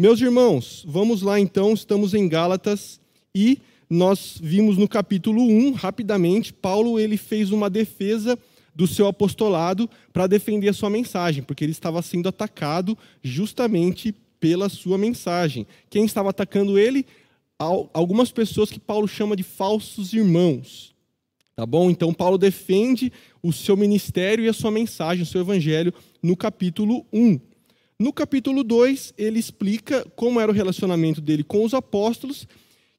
Meus irmãos, vamos lá então, estamos em Gálatas e nós vimos no capítulo 1, rapidamente, Paulo ele fez uma defesa do seu apostolado para defender a sua mensagem, porque ele estava sendo atacado justamente pela sua mensagem. Quem estava atacando ele? Algumas pessoas que Paulo chama de falsos irmãos. Tá bom? Então, Paulo defende o seu ministério e a sua mensagem, o seu evangelho, no capítulo 1. No capítulo 2, ele explica como era o relacionamento dele com os apóstolos,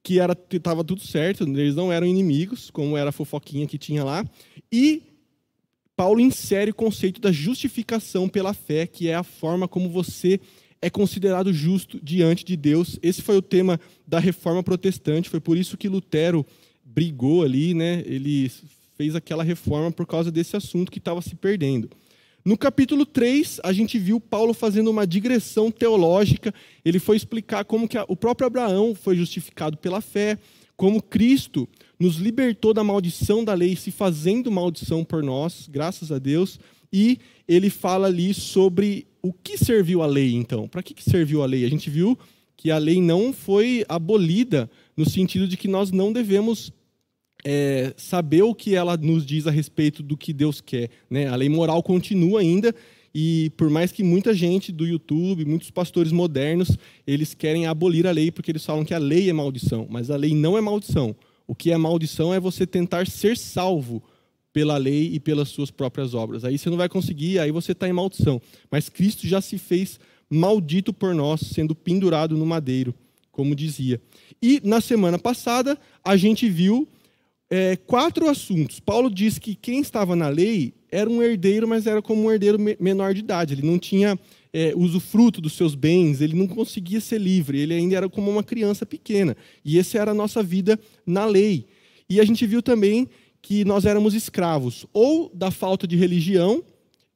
que estava tudo certo, eles não eram inimigos, como era a fofoquinha que tinha lá. E Paulo insere o conceito da justificação pela fé, que é a forma como você é considerado justo diante de Deus. Esse foi o tema da reforma protestante, foi por isso que Lutero brigou ali, né? Ele fez aquela reforma por causa desse assunto que estava se perdendo. No capítulo 3, a gente viu Paulo fazendo uma digressão teológica. Ele foi explicar como que o próprio Abraão foi justificado pela fé, como Cristo nos libertou da maldição da lei, se fazendo maldição por nós, graças a Deus. E ele fala ali sobre o que serviu a lei, então. Para que, que serviu a lei? A gente viu que a lei não foi abolida no sentido de que nós não devemos é, saber o que ela nos diz a respeito do que Deus quer. Né? A lei moral continua ainda, e por mais que muita gente do YouTube, muitos pastores modernos, eles querem abolir a lei porque eles falam que a lei é maldição, mas a lei não é maldição. O que é maldição é você tentar ser salvo pela lei e pelas suas próprias obras. Aí você não vai conseguir, aí você está em maldição. Mas Cristo já se fez maldito por nós, sendo pendurado no madeiro, como dizia. E na semana passada, a gente viu é, quatro assuntos. Paulo diz que quem estava na lei era um herdeiro, mas era como um herdeiro menor de idade. Ele não tinha é, usufruto dos seus bens, ele não conseguia ser livre, ele ainda era como uma criança pequena. E essa era a nossa vida na lei. E a gente viu também que nós éramos escravos, ou da falta de religião,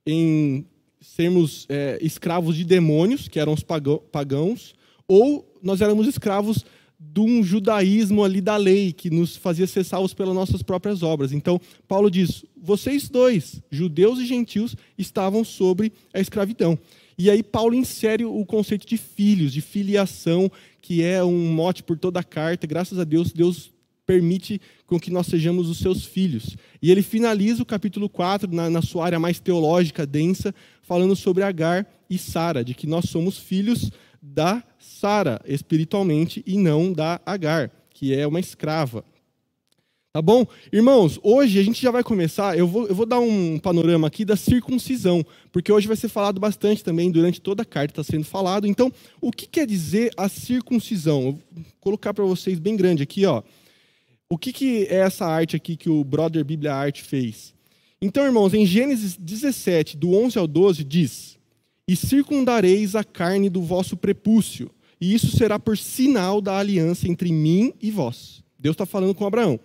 em sermos é, escravos de demônios, que eram os pagãos, ou nós éramos escravos de um judaísmo ali da lei, que nos fazia ser salvos pelas nossas próprias obras. Então, Paulo diz: vocês dois, judeus e gentios, estavam sobre a escravidão. E aí, Paulo insere o conceito de filhos, de filiação, que é um mote por toda a carta. Graças a Deus, Deus permite com que nós sejamos os seus filhos. E ele finaliza o capítulo 4, na, na sua área mais teológica, densa, falando sobre Agar e Sara, de que nós somos filhos da Sara espiritualmente e não da Agar, que é uma escrava. Tá bom? Irmãos, hoje a gente já vai começar. Eu vou, eu vou dar um panorama aqui da circuncisão, porque hoje vai ser falado bastante também, durante toda a carta está sendo falado. Então, o que quer dizer a circuncisão? Eu vou colocar para vocês bem grande aqui, ó. O que, que é essa arte aqui que o Brother Bíblia Art fez? Então, irmãos, em Gênesis 17, do 11 ao 12, diz: E circundareis a carne do vosso prepúcio e isso será por sinal da aliança entre mim e vós. Deus está falando com Abraão.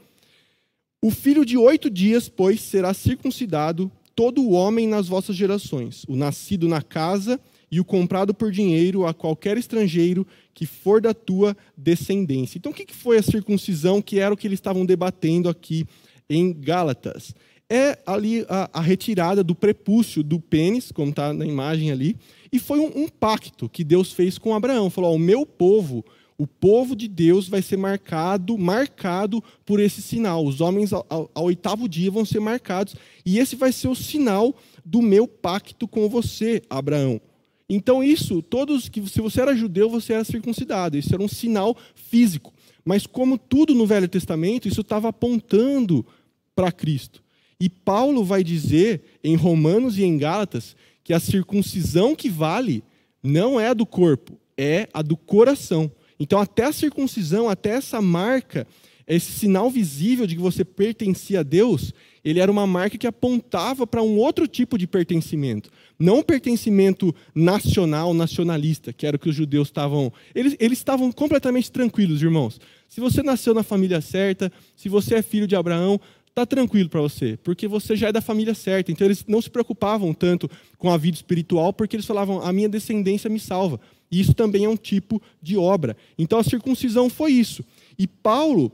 O filho de oito dias, pois, será circuncidado todo o homem nas vossas gerações, o nascido na casa e o comprado por dinheiro a qualquer estrangeiro que for da tua descendência. Então, o que foi a circuncisão, que era o que eles estavam debatendo aqui em Gálatas? É ali a, a retirada do prepúcio do pênis, como está na imagem ali, e foi um, um pacto que Deus fez com Abraão. Falou: o meu povo, o povo de Deus vai ser marcado, marcado por esse sinal. Os homens ao, ao, ao, oitavo dia vão ser marcados. E esse vai ser o sinal do meu pacto com você, Abraão. Então, isso, todos que se você era judeu, você era circuncidado. Isso era um sinal físico. Mas, como tudo no Velho Testamento, isso estava apontando para Cristo. E Paulo vai dizer em Romanos e em Gálatas que a circuncisão que vale não é a do corpo, é a do coração. Então, até a circuncisão, até essa marca, esse sinal visível de que você pertencia a Deus, ele era uma marca que apontava para um outro tipo de pertencimento. Não um pertencimento nacional, nacionalista, que era o que os judeus estavam. Eles, eles estavam completamente tranquilos, irmãos. Se você nasceu na família certa, se você é filho de Abraão, está tranquilo para você, porque você já é da família certa. Então eles não se preocupavam tanto com a vida espiritual, porque eles falavam: a minha descendência me salva. E isso também é um tipo de obra. Então a circuncisão foi isso. E Paulo,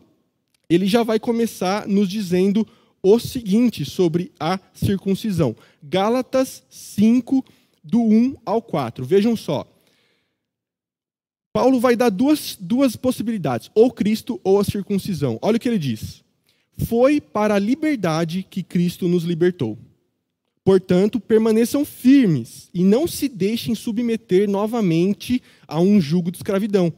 ele já vai começar nos dizendo o seguinte sobre a circuncisão. Gálatas 5, do 1 ao 4. Vejam só. Paulo vai dar duas, duas possibilidades, ou Cristo ou a circuncisão. Olha o que ele diz. Foi para a liberdade que Cristo nos libertou. Portanto, permaneçam firmes e não se deixem submeter novamente a um jugo de escravidão.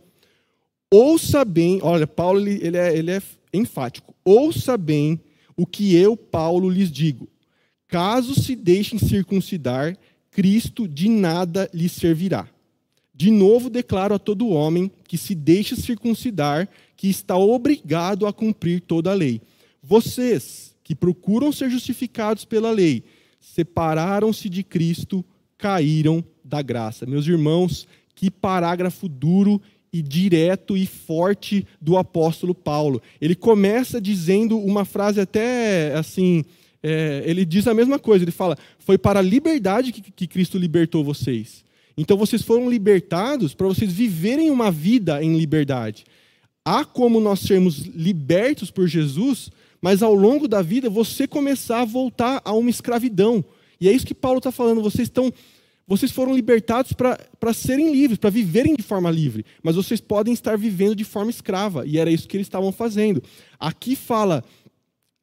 Ouça bem, olha, Paulo ele, é, ele é enfático. Ouça bem o que eu, Paulo, lhes digo. Caso se deixem circuncidar, Cristo de nada lhes servirá. De novo declaro a todo homem que se deixa circuncidar, que está obrigado a cumprir toda a lei. Vocês, que procuram ser justificados pela lei, separaram-se de Cristo, caíram da graça. Meus irmãos, que parágrafo duro e direto e forte do apóstolo Paulo. Ele começa dizendo uma frase até assim, é, ele diz a mesma coisa, ele fala, foi para a liberdade que, que Cristo libertou vocês. Então vocês foram libertados para vocês viverem uma vida em liberdade. Há como nós sermos libertos por Jesus, mas ao longo da vida você começar a voltar a uma escravidão. E é isso que Paulo está falando. Vocês estão, vocês foram libertados para serem livres, para viverem de forma livre, mas vocês podem estar vivendo de forma escrava. E era isso que eles estavam fazendo. Aqui fala: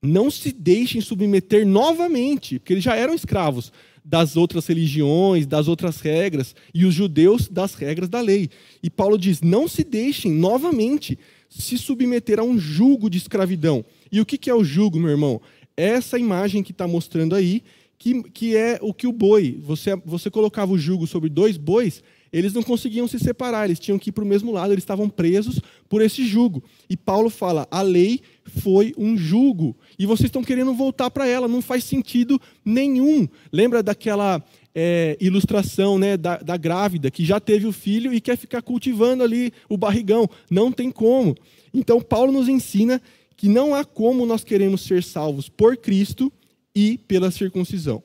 não se deixem submeter novamente, porque eles já eram escravos das outras religiões, das outras regras, e os judeus das regras da lei. E Paulo diz: não se deixem novamente se submeter a um jugo de escravidão. E o que é o jugo, meu irmão? Essa imagem que está mostrando aí, que, que é o que o boi, você, você colocava o jugo sobre dois bois, eles não conseguiam se separar, eles tinham que ir para o mesmo lado, eles estavam presos por esse jugo. E Paulo fala: a lei foi um jugo, e vocês estão querendo voltar para ela, não faz sentido nenhum. Lembra daquela é, ilustração né, da, da grávida que já teve o filho e quer ficar cultivando ali o barrigão? Não tem como. Então, Paulo nos ensina que não há como nós queremos ser salvos por Cristo e pela circuncisão.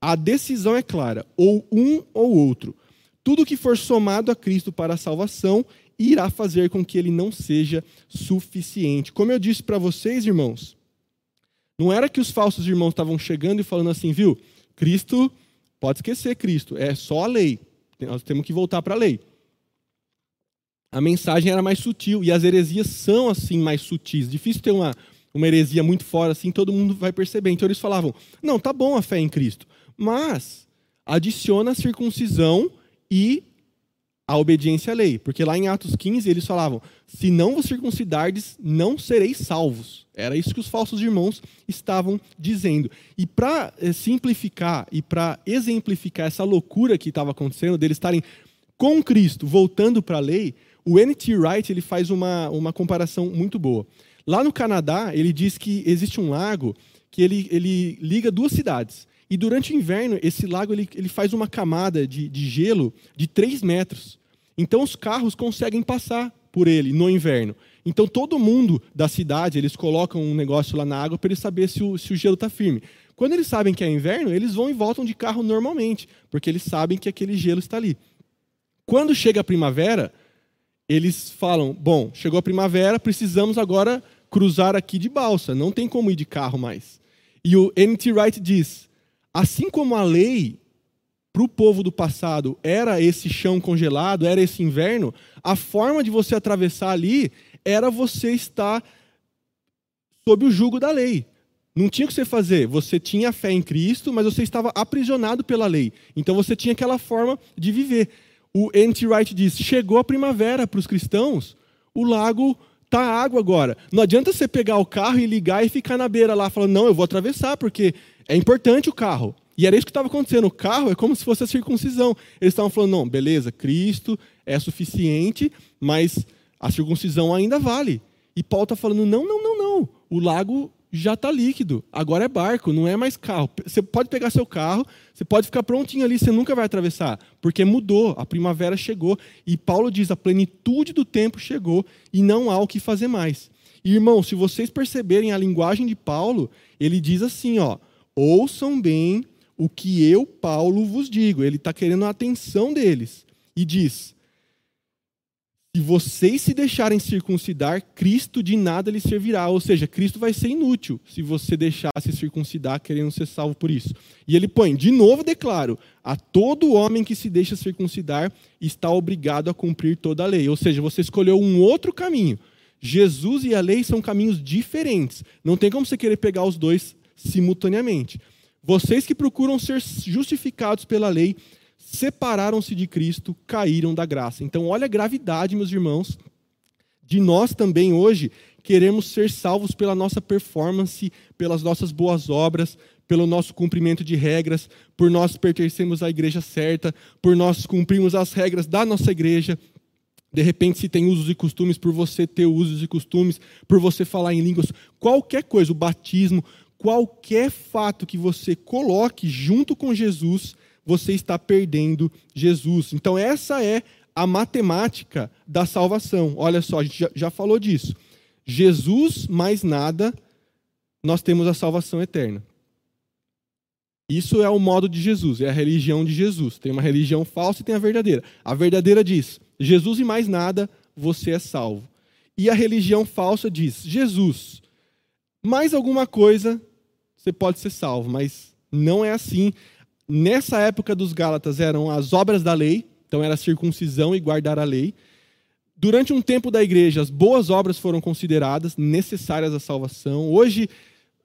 A decisão é clara, ou um ou outro. Tudo que for somado a Cristo para a salvação irá fazer com que ele não seja suficiente. Como eu disse para vocês, irmãos, não era que os falsos irmãos estavam chegando e falando assim, viu? Cristo, pode esquecer Cristo, é só a lei. Nós temos que voltar para a lei a mensagem era mais sutil. E as heresias são, assim, mais sutis. Difícil ter uma, uma heresia muito fora, assim, todo mundo vai perceber. Então eles falavam: não, tá bom a fé em Cristo, mas adiciona a circuncisão e a obediência à lei. Porque lá em Atos 15 eles falavam: se não vos circuncidardes, não sereis salvos. Era isso que os falsos irmãos estavam dizendo. E para eh, simplificar e para exemplificar essa loucura que estava acontecendo, deles estarem com Cristo voltando para a lei, o N.T. Wright ele faz uma, uma comparação muito boa. Lá no Canadá, ele diz que existe um lago que ele, ele liga duas cidades. E durante o inverno, esse lago ele, ele faz uma camada de, de gelo de 3 metros. Então os carros conseguem passar por ele no inverno. Então todo mundo da cidade, eles colocam um negócio lá na água para eles saber se o, se o gelo está firme. Quando eles sabem que é inverno, eles vão e voltam de carro normalmente, porque eles sabem que aquele gelo está ali. Quando chega a primavera, eles falam: bom, chegou a primavera, precisamos agora cruzar aqui de balsa, não tem como ir de carro mais. E o N.T. Wright diz: assim como a lei para o povo do passado era esse chão congelado, era esse inverno, a forma de você atravessar ali era você estar sob o jugo da lei. Não tinha o que você fazer. Você tinha fé em Cristo, mas você estava aprisionado pela lei. Então você tinha aquela forma de viver o N.T. Wright diz: chegou a primavera para os cristãos, o lago tá água agora. Não adianta você pegar o carro e ligar e ficar na beira lá falando: não, eu vou atravessar porque é importante o carro. E era isso que estava acontecendo. O carro é como se fosse a circuncisão. Eles estavam falando: não, beleza, Cristo é suficiente, mas a circuncisão ainda vale. E Paulo está falando: não, não, não, não. O lago já está líquido. Agora é barco, não é mais carro. Você pode pegar seu carro, você pode ficar prontinho ali, você nunca vai atravessar, porque mudou, a primavera chegou. E Paulo diz: a plenitude do tempo chegou e não há o que fazer mais. Irmão, se vocês perceberem a linguagem de Paulo, ele diz assim: ó, ouçam bem o que eu, Paulo, vos digo. Ele está querendo a atenção deles. E diz: se vocês se deixarem circuncidar, Cristo de nada lhe servirá. Ou seja, Cristo vai ser inútil se você deixar se circuncidar querendo ser salvo por isso. E ele põe, de novo declaro, a todo homem que se deixa circuncidar está obrigado a cumprir toda a lei. Ou seja, você escolheu um outro caminho. Jesus e a lei são caminhos diferentes. Não tem como você querer pegar os dois simultaneamente. Vocês que procuram ser justificados pela lei separaram-se de Cristo, caíram da graça. Então, olha a gravidade, meus irmãos, de nós também hoje queremos ser salvos pela nossa performance, pelas nossas boas obras, pelo nosso cumprimento de regras, por nós pertencermos à igreja certa, por nós cumprirmos as regras da nossa igreja. De repente, se tem usos e costumes, por você ter usos e costumes, por você falar em línguas, qualquer coisa, o batismo, qualquer fato que você coloque junto com Jesus, você está perdendo Jesus. Então, essa é a matemática da salvação. Olha só, a gente já, falou disso. Jesus mais nada, nós temos a salvação eterna. Isso é o modo de Jesus, é a religião de Jesus. Tem uma religião falsa e tem a verdadeira. A verdadeira diz: Jesus e mais nada, você é salvo. E a religião falsa diz: Jesus, mais alguma coisa, você pode ser salvo. Mas não é assim. Nessa época dos Gálatas eram as obras da lei, então era circuncisão e guardar a lei. Durante um tempo da igreja, as boas obras foram consideradas necessárias à salvação. Hoje,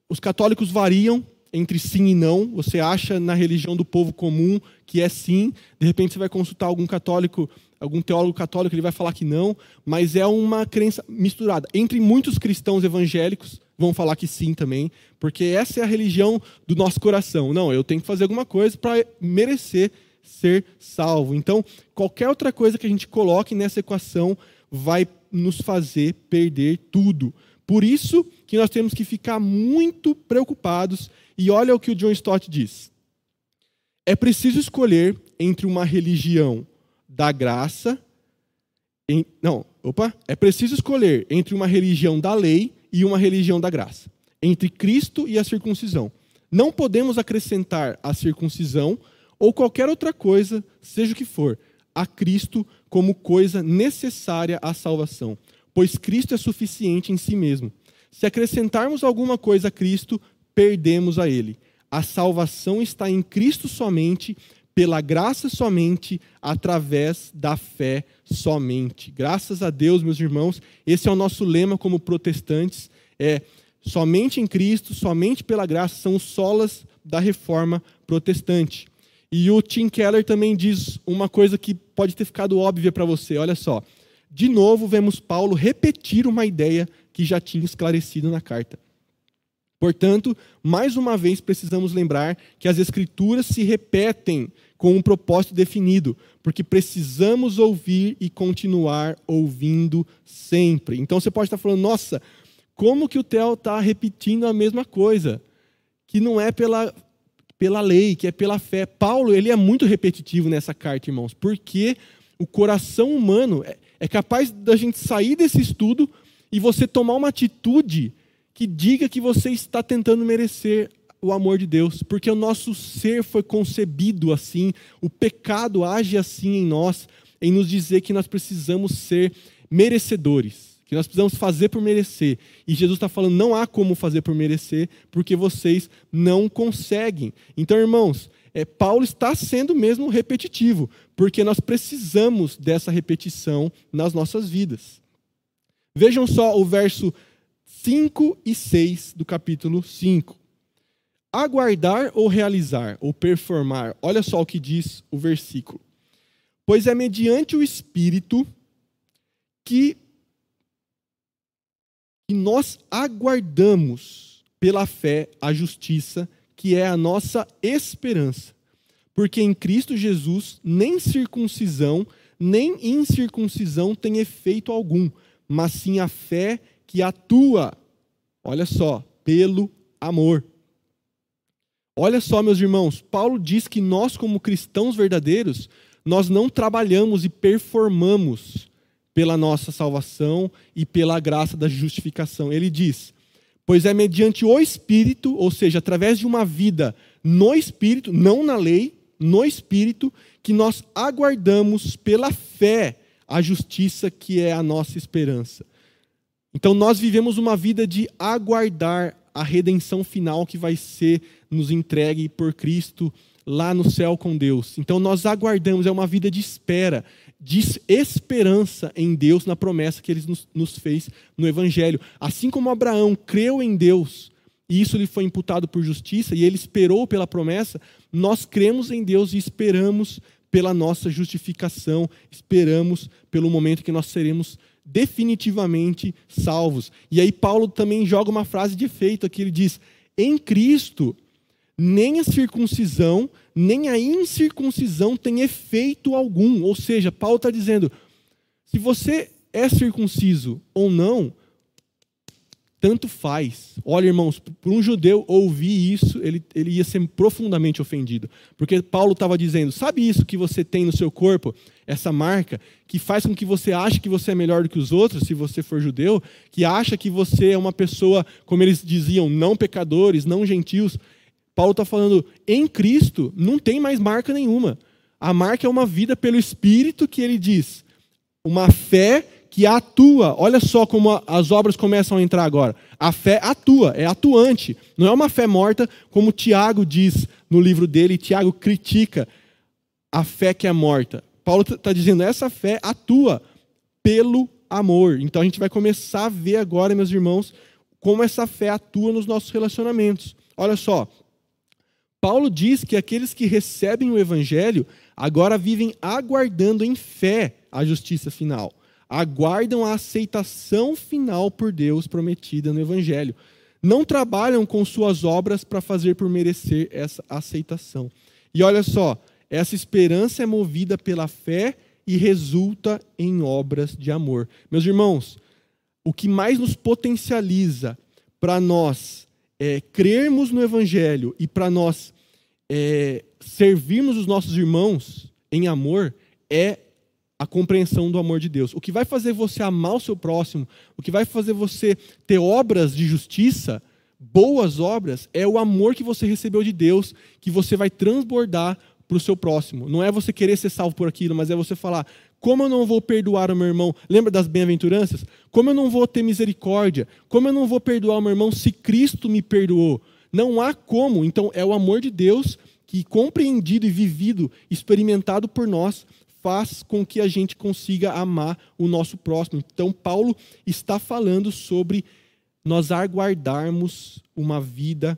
os católicos variam entre sim e não. Você acha na religião do povo comum que é sim, de repente você vai consultar algum católico, algum teólogo católico, ele vai falar que não, mas é uma crença misturada. Entre muitos cristãos evangélicos, vão falar que sim também, porque essa é a religião do nosso coração. Não, eu tenho que fazer alguma coisa para merecer ser salvo. Então, qualquer outra coisa que a gente coloque nessa equação vai nos fazer perder tudo. Por isso que nós temos que ficar muito preocupados. E olha o que o John Stott diz. É preciso escolher entre uma religião da graça. Em, não, opa. É preciso escolher entre uma religião da lei e uma religião da graça, entre Cristo e a circuncisão. Não podemos acrescentar a circuncisão ou qualquer outra coisa, seja o que for, a Cristo como coisa necessária à salvação, pois Cristo é suficiente em si mesmo. Se acrescentarmos alguma coisa a Cristo, perdemos a Ele. A salvação está em Cristo somente, pela graça somente, através da fé somente. Graças a Deus, meus irmãos, esse é o nosso lema como protestantes, é somente em Cristo, somente pela graça, são os solas da reforma protestante. E o Tim Keller também diz uma coisa que pode ter ficado óbvia para você, olha só. De novo, vemos Paulo repetir uma ideia que já tinha esclarecido na carta. Portanto, mais uma vez precisamos lembrar que as Escrituras se repetem com um propósito definido, porque precisamos ouvir e continuar ouvindo sempre. Então você pode estar falando, nossa, como que o Theo está repetindo a mesma coisa? Que não é pela, pela lei, que é pela fé. Paulo ele é muito repetitivo nessa carta, irmãos, porque o coração humano é, é capaz da gente sair desse estudo e você tomar uma atitude que diga que você está tentando merecer o amor de Deus, porque o nosso ser foi concebido assim, o pecado age assim em nós, em nos dizer que nós precisamos ser merecedores, que nós precisamos fazer por merecer. E Jesus está falando: não há como fazer por merecer, porque vocês não conseguem. Então, irmãos, é, Paulo está sendo mesmo repetitivo, porque nós precisamos dessa repetição nas nossas vidas. Vejam só o verso 5 e 6 do capítulo 5. Aguardar ou realizar, ou performar, olha só o que diz o versículo. Pois é mediante o Espírito que, que nós aguardamos pela fé a justiça, que é a nossa esperança. Porque em Cristo Jesus nem circuncisão, nem incircuncisão tem efeito algum, mas sim a fé que atua, olha só, pelo amor. Olha só, meus irmãos, Paulo diz que nós, como cristãos verdadeiros, nós não trabalhamos e performamos pela nossa salvação e pela graça da justificação. Ele diz: Pois é mediante o Espírito, ou seja, através de uma vida no Espírito, não na lei, no Espírito, que nós aguardamos pela fé a justiça que é a nossa esperança. Então nós vivemos uma vida de aguardar a redenção final que vai ser nos entregue por Cristo lá no céu com Deus. Então nós aguardamos, é uma vida de espera, de esperança em Deus, na promessa que ele nos, nos fez no Evangelho. Assim como Abraão creu em Deus, e isso lhe foi imputado por justiça, e ele esperou pela promessa, nós cremos em Deus e esperamos pela nossa justificação, esperamos pelo momento que nós seremos definitivamente salvos. E aí Paulo também joga uma frase de efeito aqui, ele diz: "Em Cristo nem a circuncisão, nem a incircuncisão tem efeito algum". Ou seja, Paulo está dizendo: se você é circunciso ou não, tanto faz. Olha, irmãos, para um judeu ouvir isso, ele, ele ia ser profundamente ofendido. Porque Paulo estava dizendo: sabe isso que você tem no seu corpo, essa marca, que faz com que você ache que você é melhor do que os outros, se você for judeu, que acha que você é uma pessoa, como eles diziam, não pecadores, não gentios. Paulo está falando: em Cristo não tem mais marca nenhuma. A marca é uma vida pelo Espírito que ele diz, uma fé que atua. Olha só como as obras começam a entrar agora. A fé atua, é atuante. Não é uma fé morta, como Tiago diz no livro dele, Tiago critica a fé que é morta. Paulo está dizendo, essa fé atua pelo amor. Então a gente vai começar a ver agora, meus irmãos, como essa fé atua nos nossos relacionamentos. Olha só, Paulo diz que aqueles que recebem o evangelho agora vivem aguardando em fé a justiça final aguardam a aceitação final por Deus prometida no Evangelho. Não trabalham com suas obras para fazer por merecer essa aceitação. E olha só, essa esperança é movida pela fé e resulta em obras de amor. Meus irmãos, o que mais nos potencializa para nós é, crermos no Evangelho e para nós é, servirmos os nossos irmãos em amor é a compreensão do amor de Deus. O que vai fazer você amar o seu próximo, o que vai fazer você ter obras de justiça, boas obras, é o amor que você recebeu de Deus, que você vai transbordar para o seu próximo. Não é você querer ser salvo por aquilo, mas é você falar: como eu não vou perdoar o meu irmão? Lembra das bem-aventuranças? Como eu não vou ter misericórdia? Como eu não vou perdoar o meu irmão se Cristo me perdoou? Não há como. Então, é o amor de Deus que, compreendido e vivido, experimentado por nós, faz com que a gente consiga amar o nosso próximo. Então, Paulo está falando sobre nós aguardarmos uma vida,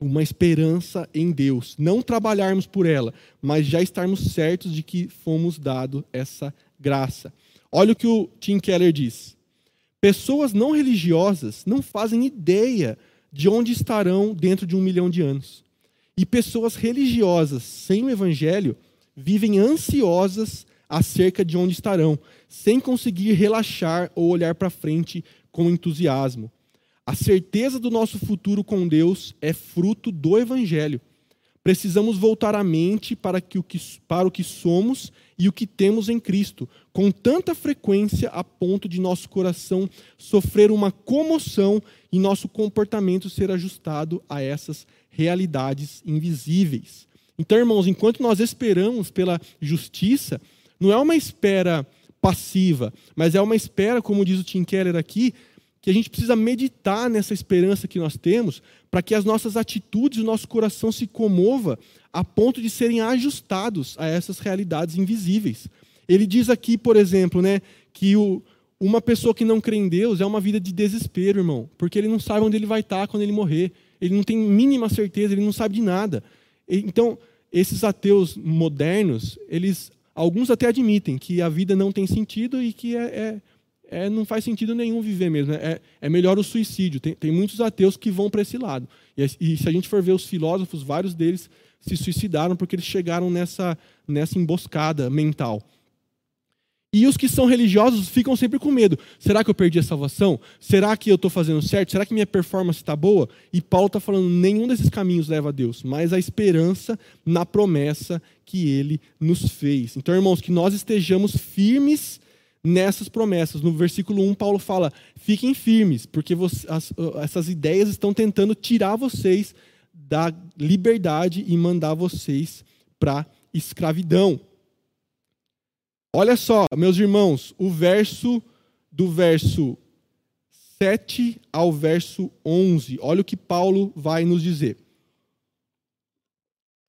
uma esperança em Deus. Não trabalharmos por ela, mas já estarmos certos de que fomos dado essa graça. Olha o que o Tim Keller diz. Pessoas não religiosas não fazem ideia de onde estarão dentro de um milhão de anos. E pessoas religiosas sem o evangelho vivem ansiosas acerca de onde estarão, sem conseguir relaxar ou olhar para frente com entusiasmo. A certeza do nosso futuro com Deus é fruto do Evangelho. Precisamos voltar a mente para, que o que, para o que somos e o que temos em Cristo, com tanta frequência a ponto de nosso coração sofrer uma comoção e nosso comportamento ser ajustado a essas realidades invisíveis. Então, irmãos, enquanto nós esperamos pela justiça, não é uma espera passiva, mas é uma espera, como diz o Tim Keller aqui, que a gente precisa meditar nessa esperança que nós temos, para que as nossas atitudes o nosso coração se comova a ponto de serem ajustados a essas realidades invisíveis. Ele diz aqui, por exemplo, né, que o, uma pessoa que não crê em Deus é uma vida de desespero, irmão, porque ele não sabe onde ele vai estar quando ele morrer. Ele não tem mínima certeza, ele não sabe de nada. Então, esses ateus modernos, eles alguns até admitem que a vida não tem sentido e que é, é, é não faz sentido nenhum viver mesmo. É, é melhor o suicídio. Tem, tem muitos ateus que vão para esse lado. E, e, se a gente for ver os filósofos, vários deles se suicidaram porque eles chegaram nessa, nessa emboscada mental. E os que são religiosos ficam sempre com medo. Será que eu perdi a salvação? Será que eu estou fazendo certo? Será que minha performance está boa? E Paulo está falando: nenhum desses caminhos leva a Deus, mas a esperança na promessa que ele nos fez. Então, irmãos, que nós estejamos firmes nessas promessas. No versículo 1, Paulo fala: fiquem firmes, porque as, essas ideias estão tentando tirar vocês da liberdade e mandar vocês para escravidão. Olha só, meus irmãos, o verso do verso 7 ao verso 11. Olha o que Paulo vai nos dizer.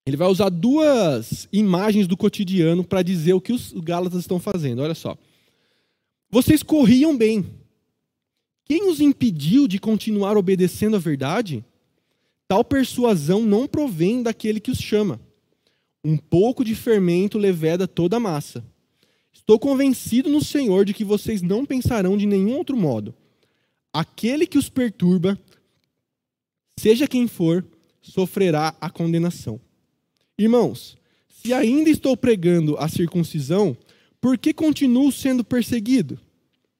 Ele vai usar duas imagens do cotidiano para dizer o que os Gálatas estão fazendo. Olha só. Vocês corriam bem. Quem os impediu de continuar obedecendo à verdade? Tal persuasão não provém daquele que os chama. Um pouco de fermento leveda toda a massa. Estou convencido no Senhor de que vocês não pensarão de nenhum outro modo. Aquele que os perturba, seja quem for, sofrerá a condenação. Irmãos, se ainda estou pregando a circuncisão, por que continuo sendo perseguido?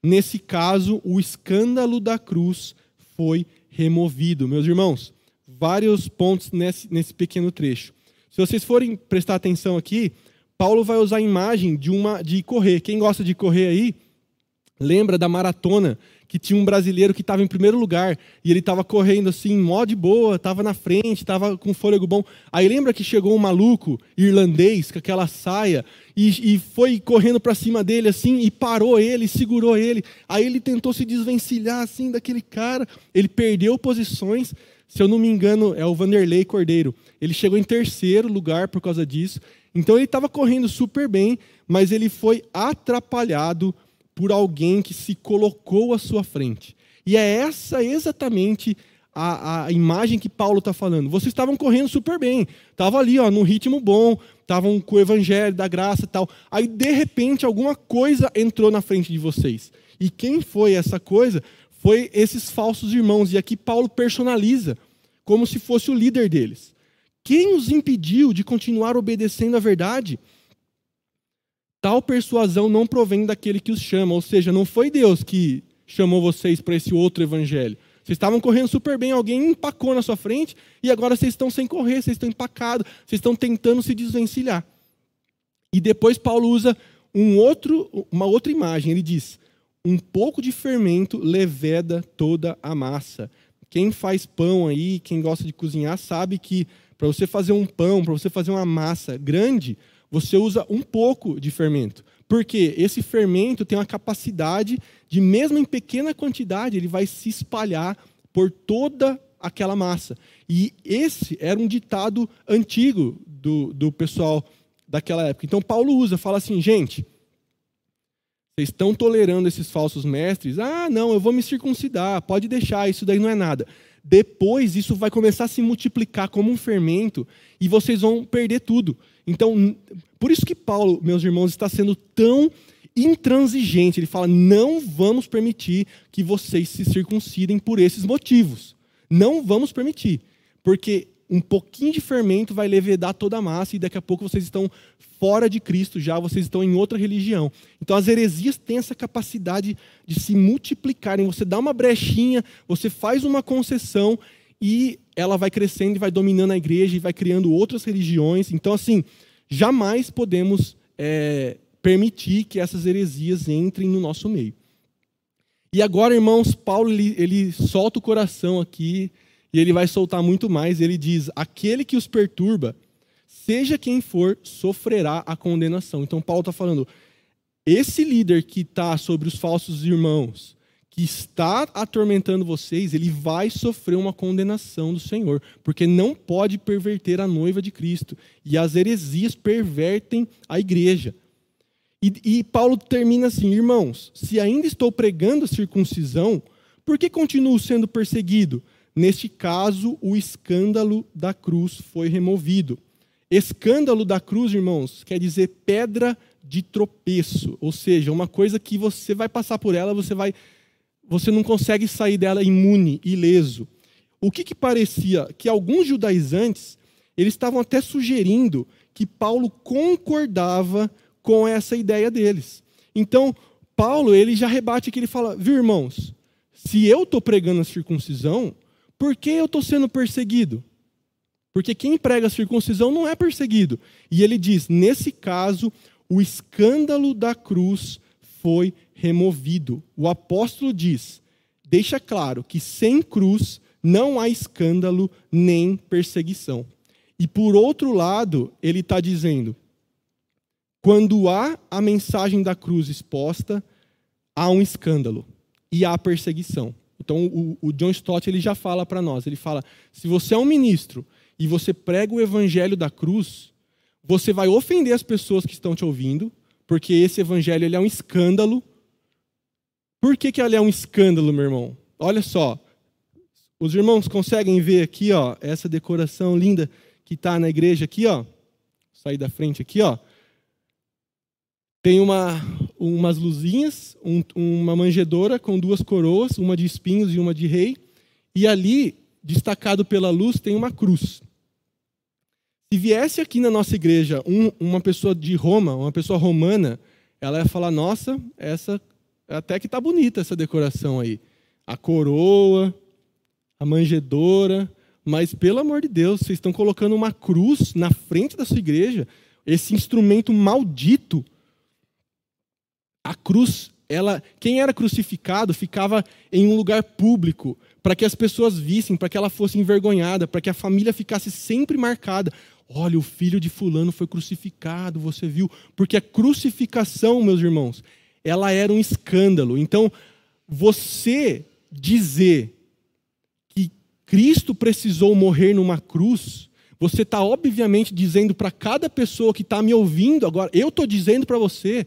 Nesse caso, o escândalo da cruz foi removido. Meus irmãos, vários pontos nesse, nesse pequeno trecho. Se vocês forem prestar atenção aqui, Paulo vai usar a imagem de uma de correr. Quem gosta de correr aí, lembra da maratona que tinha um brasileiro que estava em primeiro lugar e ele estava correndo assim, mó de boa, estava na frente, estava com fôlego bom. Aí lembra que chegou um maluco irlandês com aquela saia e, e foi correndo para cima dele assim e parou ele, segurou ele. Aí ele tentou se desvencilhar assim daquele cara. Ele perdeu posições. Se eu não me engano, é o Vanderlei Cordeiro. Ele chegou em terceiro lugar por causa disso. Então ele estava correndo super bem, mas ele foi atrapalhado por alguém que se colocou à sua frente. E é essa exatamente a, a imagem que Paulo está falando. Vocês estavam correndo super bem, estavam ali, ó, num ritmo bom, estavam com o evangelho da graça e tal. Aí, de repente, alguma coisa entrou na frente de vocês. E quem foi essa coisa? Foi esses falsos irmãos. E aqui Paulo personaliza, como se fosse o líder deles. Quem os impediu de continuar obedecendo à verdade? Tal persuasão não provém daquele que os chama, ou seja, não foi Deus que chamou vocês para esse outro evangelho. Vocês estavam correndo super bem, alguém empacou na sua frente e agora vocês estão sem correr, vocês estão empacados, vocês estão tentando se desvencilhar. E depois Paulo usa um outro, uma outra imagem, ele diz: um pouco de fermento leveda toda a massa. Quem faz pão aí, quem gosta de cozinhar, sabe que para você fazer um pão, para você fazer uma massa grande, você usa um pouco de fermento. Porque esse fermento tem uma capacidade de, mesmo em pequena quantidade, ele vai se espalhar por toda aquela massa. E esse era um ditado antigo do, do pessoal daquela época. Então Paulo usa, fala assim, gente, vocês estão tolerando esses falsos mestres? Ah, não, eu vou me circuncidar, pode deixar, isso daí não é nada. Depois isso vai começar a se multiplicar como um fermento e vocês vão perder tudo. Então, por isso que Paulo, meus irmãos, está sendo tão intransigente. Ele fala: não vamos permitir que vocês se circuncidem por esses motivos. Não vamos permitir. Porque um pouquinho de fermento vai levedar toda a massa e daqui a pouco vocês estão fora de Cristo já, vocês estão em outra religião. Então as heresias têm essa capacidade de se multiplicarem. Você dá uma brechinha, você faz uma concessão e ela vai crescendo e vai dominando a igreja e vai criando outras religiões. Então, assim, jamais podemos é, permitir que essas heresias entrem no nosso meio. E agora, irmãos, Paulo ele, ele solta o coração aqui e ele vai soltar muito mais. Ele diz: aquele que os perturba, seja quem for, sofrerá a condenação. Então, Paulo está falando: esse líder que está sobre os falsos irmãos, que está atormentando vocês, ele vai sofrer uma condenação do Senhor, porque não pode perverter a noiva de Cristo. E as heresias pervertem a igreja. E, e Paulo termina assim: irmãos, se ainda estou pregando a circuncisão, por que continuo sendo perseguido? Neste caso, o escândalo da cruz foi removido. Escândalo da cruz, irmãos, quer dizer pedra de tropeço, ou seja, uma coisa que você vai passar por ela, você vai você não consegue sair dela imune, ileso. O que, que parecia? Que alguns judaizantes eles estavam até sugerindo que Paulo concordava com essa ideia deles. Então, Paulo ele já rebate que ele fala, viu irmãos, se eu estou pregando a circuncisão, por que eu estou sendo perseguido? Porque quem prega a circuncisão não é perseguido. E ele diz, nesse caso, o escândalo da cruz foi removido. O apóstolo diz: deixa claro que sem cruz não há escândalo nem perseguição. E por outro lado, ele está dizendo: Quando há a mensagem da cruz exposta, há um escândalo e há perseguição. Então, o, o John Stott ele já fala para nós: ele fala, se você é um ministro e você prega o evangelho da cruz, você vai ofender as pessoas que estão te ouvindo, porque esse evangelho ele é um escândalo. Por que, que ele é um escândalo, meu irmão? Olha só, os irmãos conseguem ver aqui, ó, essa decoração linda que está na igreja aqui, ó. Sair da frente aqui, ó. Tem uma, umas luzinhas, um, uma manjedora com duas coroas, uma de espinhos e uma de rei. E ali, destacado pela luz, tem uma cruz. Se viesse aqui na nossa igreja um, uma pessoa de Roma, uma pessoa romana, ela ia falar: Nossa, essa até que tá bonita essa decoração aí. A coroa, a manjedora, mas pelo amor de Deus, vocês estão colocando uma cruz na frente da sua igreja, esse instrumento maldito a cruz, ela, quem era crucificado ficava em um lugar público, para que as pessoas vissem, para que ela fosse envergonhada, para que a família ficasse sempre marcada. Olha, o filho de fulano foi crucificado, você viu? Porque a crucificação, meus irmãos, ela era um escândalo. Então, você dizer que Cristo precisou morrer numa cruz, você está obviamente dizendo para cada pessoa que está me ouvindo agora, eu estou dizendo para você,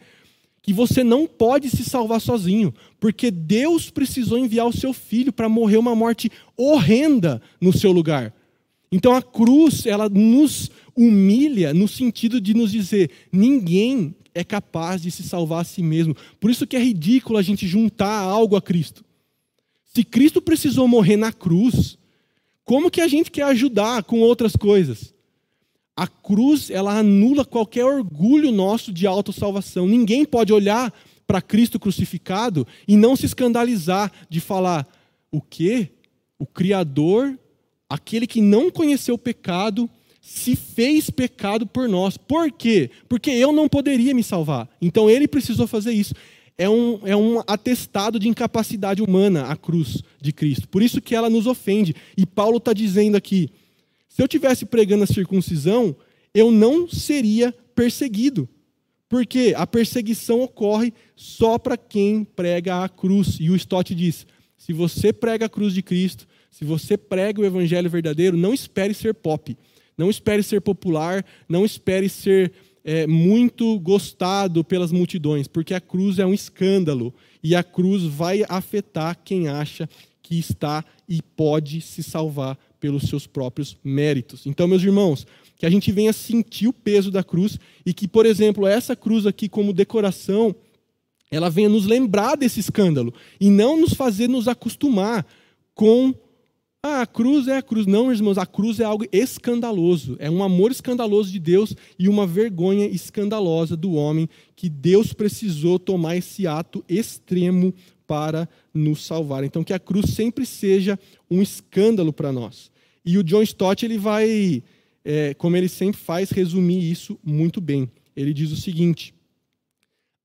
que você não pode se salvar sozinho, porque Deus precisou enviar o seu filho para morrer uma morte horrenda no seu lugar. Então a cruz, ela nos humilha no sentido de nos dizer: ninguém é capaz de se salvar a si mesmo. Por isso que é ridículo a gente juntar algo a Cristo. Se Cristo precisou morrer na cruz, como que a gente quer ajudar com outras coisas? A cruz, ela anula qualquer orgulho nosso de autossalvação. Ninguém pode olhar para Cristo crucificado e não se escandalizar de falar: o quê? O Criador, aquele que não conheceu o pecado, se fez pecado por nós. Por quê? Porque eu não poderia me salvar. Então ele precisou fazer isso. É um, é um atestado de incapacidade humana a cruz de Cristo. Por isso que ela nos ofende. E Paulo está dizendo aqui se eu tivesse pregando a circuncisão, eu não seria perseguido. Porque a perseguição ocorre só para quem prega a cruz. E o Stott diz: se você prega a cruz de Cristo, se você prega o evangelho verdadeiro, não espere ser pop, não espere ser popular, não espere ser é, muito gostado pelas multidões, porque a cruz é um escândalo e a cruz vai afetar quem acha que está e pode se salvar pelos seus próprios méritos. Então, meus irmãos, que a gente venha sentir o peso da cruz e que, por exemplo, essa cruz aqui como decoração, ela venha nos lembrar desse escândalo e não nos fazer nos acostumar com ah, a cruz é a cruz. Não, irmãos, a cruz é algo escandaloso. É um amor escandaloso de Deus e uma vergonha escandalosa do homem que Deus precisou tomar esse ato extremo para nos salvar. Então, que a cruz sempre seja um escândalo para nós. E o John Stott ele vai, é, como ele sempre faz, resumir isso muito bem. Ele diz o seguinte: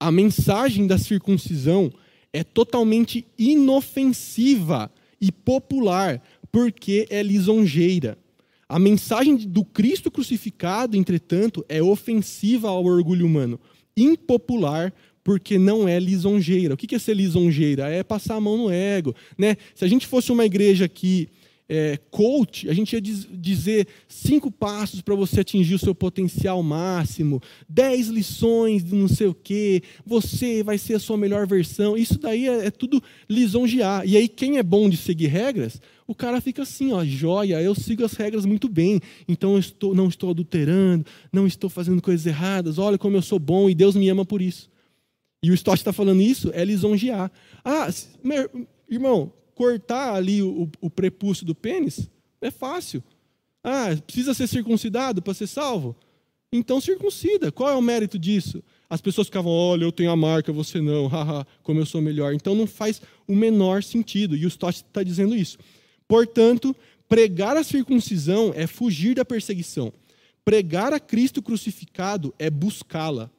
a mensagem da circuncisão é totalmente inofensiva e popular, porque é lisonjeira. A mensagem do Cristo crucificado, entretanto, é ofensiva ao orgulho humano, impopular, porque não é lisonjeira. O que é ser lisonjeira? É passar a mão no ego. Né? Se a gente fosse uma igreja que é, coach, a gente ia diz, dizer cinco passos para você atingir o seu potencial máximo, dez lições de não sei o quê, você vai ser a sua melhor versão. Isso daí é, é tudo lisonjear. E aí, quem é bom de seguir regras, o cara fica assim, ó, joia, eu sigo as regras muito bem, então eu estou, não estou adulterando, não estou fazendo coisas erradas, olha como eu sou bom e Deus me ama por isso. E o Stott está falando isso, é lisonjear. Ah, meu, irmão, cortar ali o, o prepúcio do pênis é fácil. Ah, precisa ser circuncidado para ser salvo? Então circuncida. Qual é o mérito disso? As pessoas ficavam, olha, eu tenho a marca, você não, haha, como eu sou melhor. Então não faz o menor sentido. E o Stott está dizendo isso. Portanto, pregar a circuncisão é fugir da perseguição. Pregar a Cristo crucificado é buscá-la.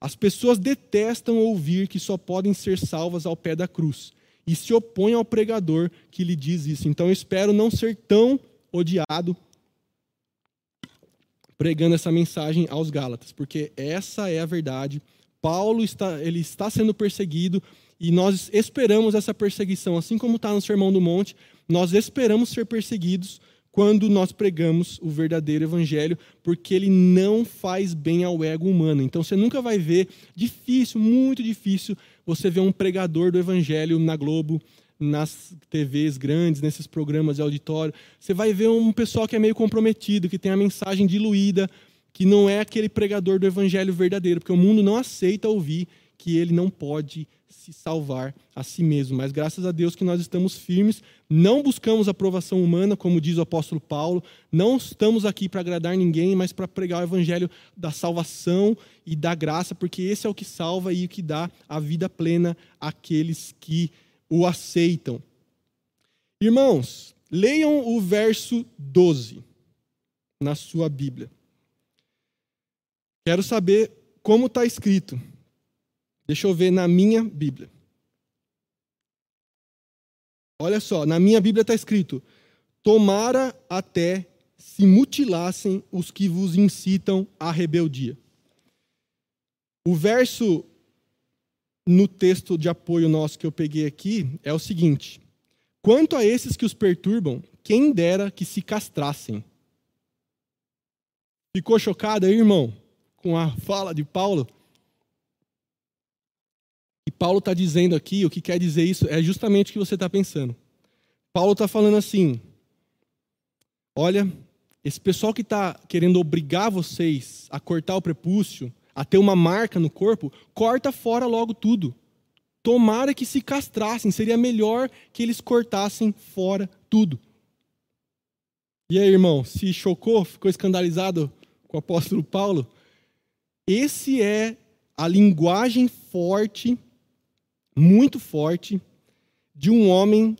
As pessoas detestam ouvir que só podem ser salvas ao pé da cruz e se opõem ao pregador que lhe diz isso. Então eu espero não ser tão odiado pregando essa mensagem aos Gálatas, porque essa é a verdade. Paulo está, ele está sendo perseguido e nós esperamos essa perseguição, assim como está no Sermão do Monte, nós esperamos ser perseguidos quando nós pregamos o verdadeiro evangelho, porque ele não faz bem ao ego humano. Então você nunca vai ver, difícil, muito difícil, você ver um pregador do evangelho na Globo, nas TVs grandes, nesses programas de auditório. Você vai ver um pessoal que é meio comprometido, que tem a mensagem diluída, que não é aquele pregador do evangelho verdadeiro, porque o mundo não aceita ouvir que ele não pode se salvar a si mesmo. Mas graças a Deus que nós estamos firmes, não buscamos aprovação humana, como diz o apóstolo Paulo, não estamos aqui para agradar ninguém, mas para pregar o evangelho da salvação e da graça, porque esse é o que salva e o que dá a vida plena àqueles que o aceitam. Irmãos, leiam o verso 12 na sua Bíblia. Quero saber como está escrito. Deixa eu ver na minha Bíblia. Olha só, na minha Bíblia está escrito: Tomara até se mutilassem os que vos incitam à rebeldia. O verso no texto de apoio nosso que eu peguei aqui é o seguinte: Quanto a esses que os perturbam, quem dera que se castrassem. Ficou chocado aí, irmão, com a fala de Paulo? Paulo está dizendo aqui, o que quer dizer isso é justamente o que você está pensando. Paulo está falando assim: olha, esse pessoal que está querendo obrigar vocês a cortar o prepúcio, a ter uma marca no corpo, corta fora logo tudo. Tomara que se castrassem, seria melhor que eles cortassem fora tudo. E aí, irmão, se chocou, ficou escandalizado com o apóstolo Paulo? Esse é a linguagem forte, muito forte, de um homem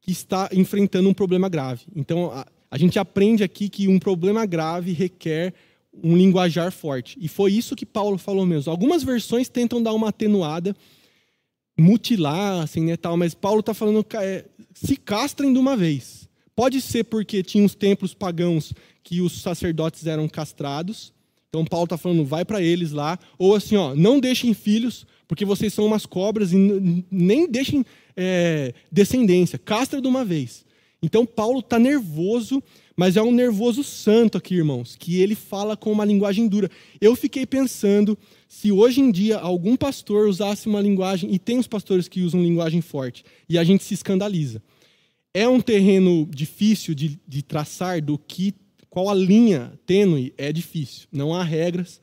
que está enfrentando um problema grave. Então, a, a gente aprende aqui que um problema grave requer um linguajar forte. E foi isso que Paulo falou mesmo. Algumas versões tentam dar uma atenuada, mutilar, assim, né, tal, mas Paulo está falando é, se castrem de uma vez. Pode ser porque tinha uns templos pagãos que os sacerdotes eram castrados. Então Paulo está falando, vai para eles lá. Ou assim, ó, não deixem filhos, porque vocês são umas cobras, e nem deixem é, descendência. Castra de uma vez. Então Paulo está nervoso mas é um nervoso santo aqui, irmãos, que ele fala com uma linguagem dura. Eu fiquei pensando se hoje em dia algum pastor usasse uma linguagem, e tem os pastores que usam linguagem forte, e a gente se escandaliza. É um terreno difícil de, de traçar do que, qual a linha tênue, é difícil. Não há regras,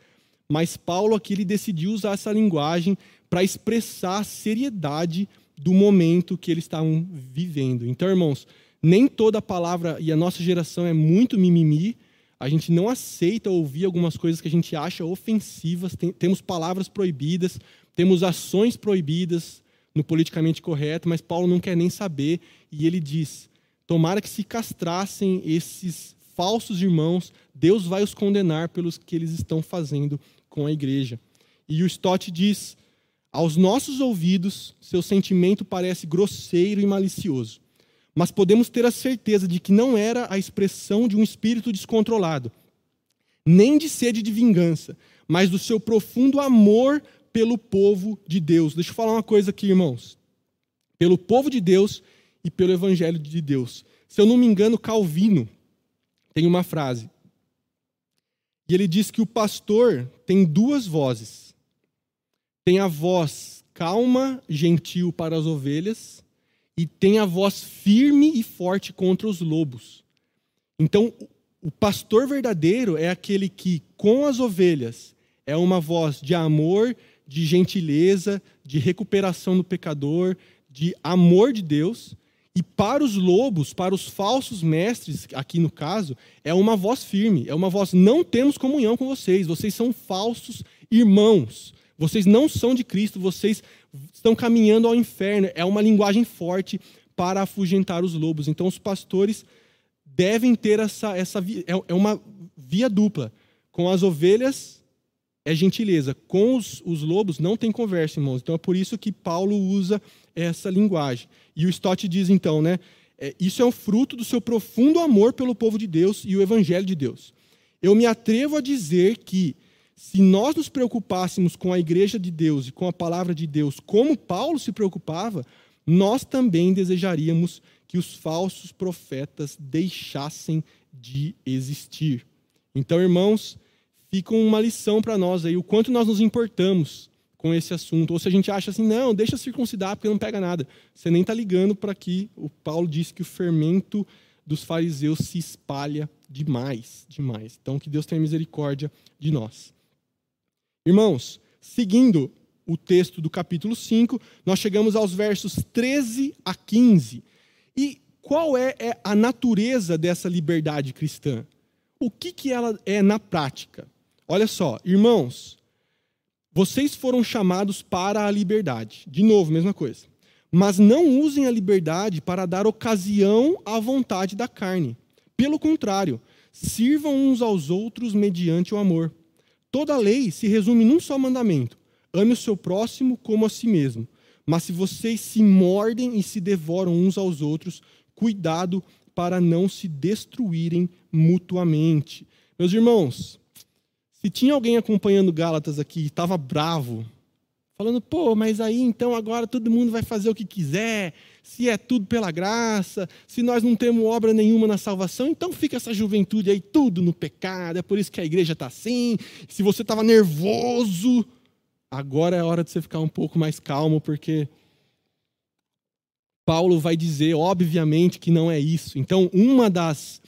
mas Paulo aqui ele decidiu usar essa linguagem para expressar a seriedade do momento que eles estavam vivendo. Então, irmãos, nem toda palavra, e a nossa geração é muito mimimi, a gente não aceita ouvir algumas coisas que a gente acha ofensivas, tem, temos palavras proibidas, temos ações proibidas no politicamente correto, mas Paulo não quer nem saber, e ele diz: tomara que se castrassem esses falsos irmãos, Deus vai os condenar pelos que eles estão fazendo com a igreja. E o Stott diz: aos nossos ouvidos, seu sentimento parece grosseiro e malicioso mas podemos ter a certeza de que não era a expressão de um espírito descontrolado, nem de sede de vingança, mas do seu profundo amor pelo povo de Deus. Deixa eu falar uma coisa aqui, irmãos. Pelo povo de Deus e pelo evangelho de Deus. Se eu não me engano, Calvino tem uma frase. E ele diz que o pastor tem duas vozes. Tem a voz calma, gentil para as ovelhas, e tem a voz firme e forte contra os lobos. Então, o pastor verdadeiro é aquele que, com as ovelhas, é uma voz de amor, de gentileza, de recuperação do pecador, de amor de Deus. E para os lobos, para os falsos mestres, aqui no caso, é uma voz firme, é uma voz: não temos comunhão com vocês, vocês são falsos irmãos, vocês não são de Cristo, vocês estão caminhando ao inferno. É uma linguagem forte para afugentar os lobos. Então, os pastores devem ter essa, essa é, é uma via dupla. Com as ovelhas é gentileza, com os, os lobos não tem conversa, irmãos. Então, é por isso que Paulo usa essa linguagem. E o Stott diz então, né? É, isso é um fruto do seu profundo amor pelo povo de Deus e o evangelho de Deus. eu me atrevo a dizer que, se nós nos preocupássemos com a igreja de Deus e com a palavra de Deus, como Paulo se preocupava, nós também desejaríamos que os falsos profetas deixassem de existir. Então, irmãos, fica uma lição para nós aí, o quanto nós nos importamos com esse assunto. Ou se a gente acha assim, não, deixa circuncidar porque não pega nada. Você nem está ligando para que o Paulo disse que o fermento dos fariseus se espalha demais, demais. Então, que Deus tenha misericórdia de nós. Irmãos, seguindo o texto do capítulo 5, nós chegamos aos versos 13 a 15. E qual é, é a natureza dessa liberdade cristã? O que, que ela é na prática? Olha só, irmãos, vocês foram chamados para a liberdade. De novo, mesma coisa. Mas não usem a liberdade para dar ocasião à vontade da carne. Pelo contrário, sirvam uns aos outros mediante o amor. Toda a lei se resume num só mandamento: ame o seu próximo como a si mesmo. Mas se vocês se mordem e se devoram uns aos outros, cuidado para não se destruírem mutuamente. Meus irmãos, se tinha alguém acompanhando Gálatas aqui e estava bravo, falando, pô, mas aí então agora todo mundo vai fazer o que quiser, se é tudo pela graça, se nós não temos obra nenhuma na salvação, então fica essa juventude aí tudo no pecado, é por isso que a igreja está assim. Se você estava nervoso, agora é hora de você ficar um pouco mais calmo, porque Paulo vai dizer, obviamente, que não é isso. Então, uma das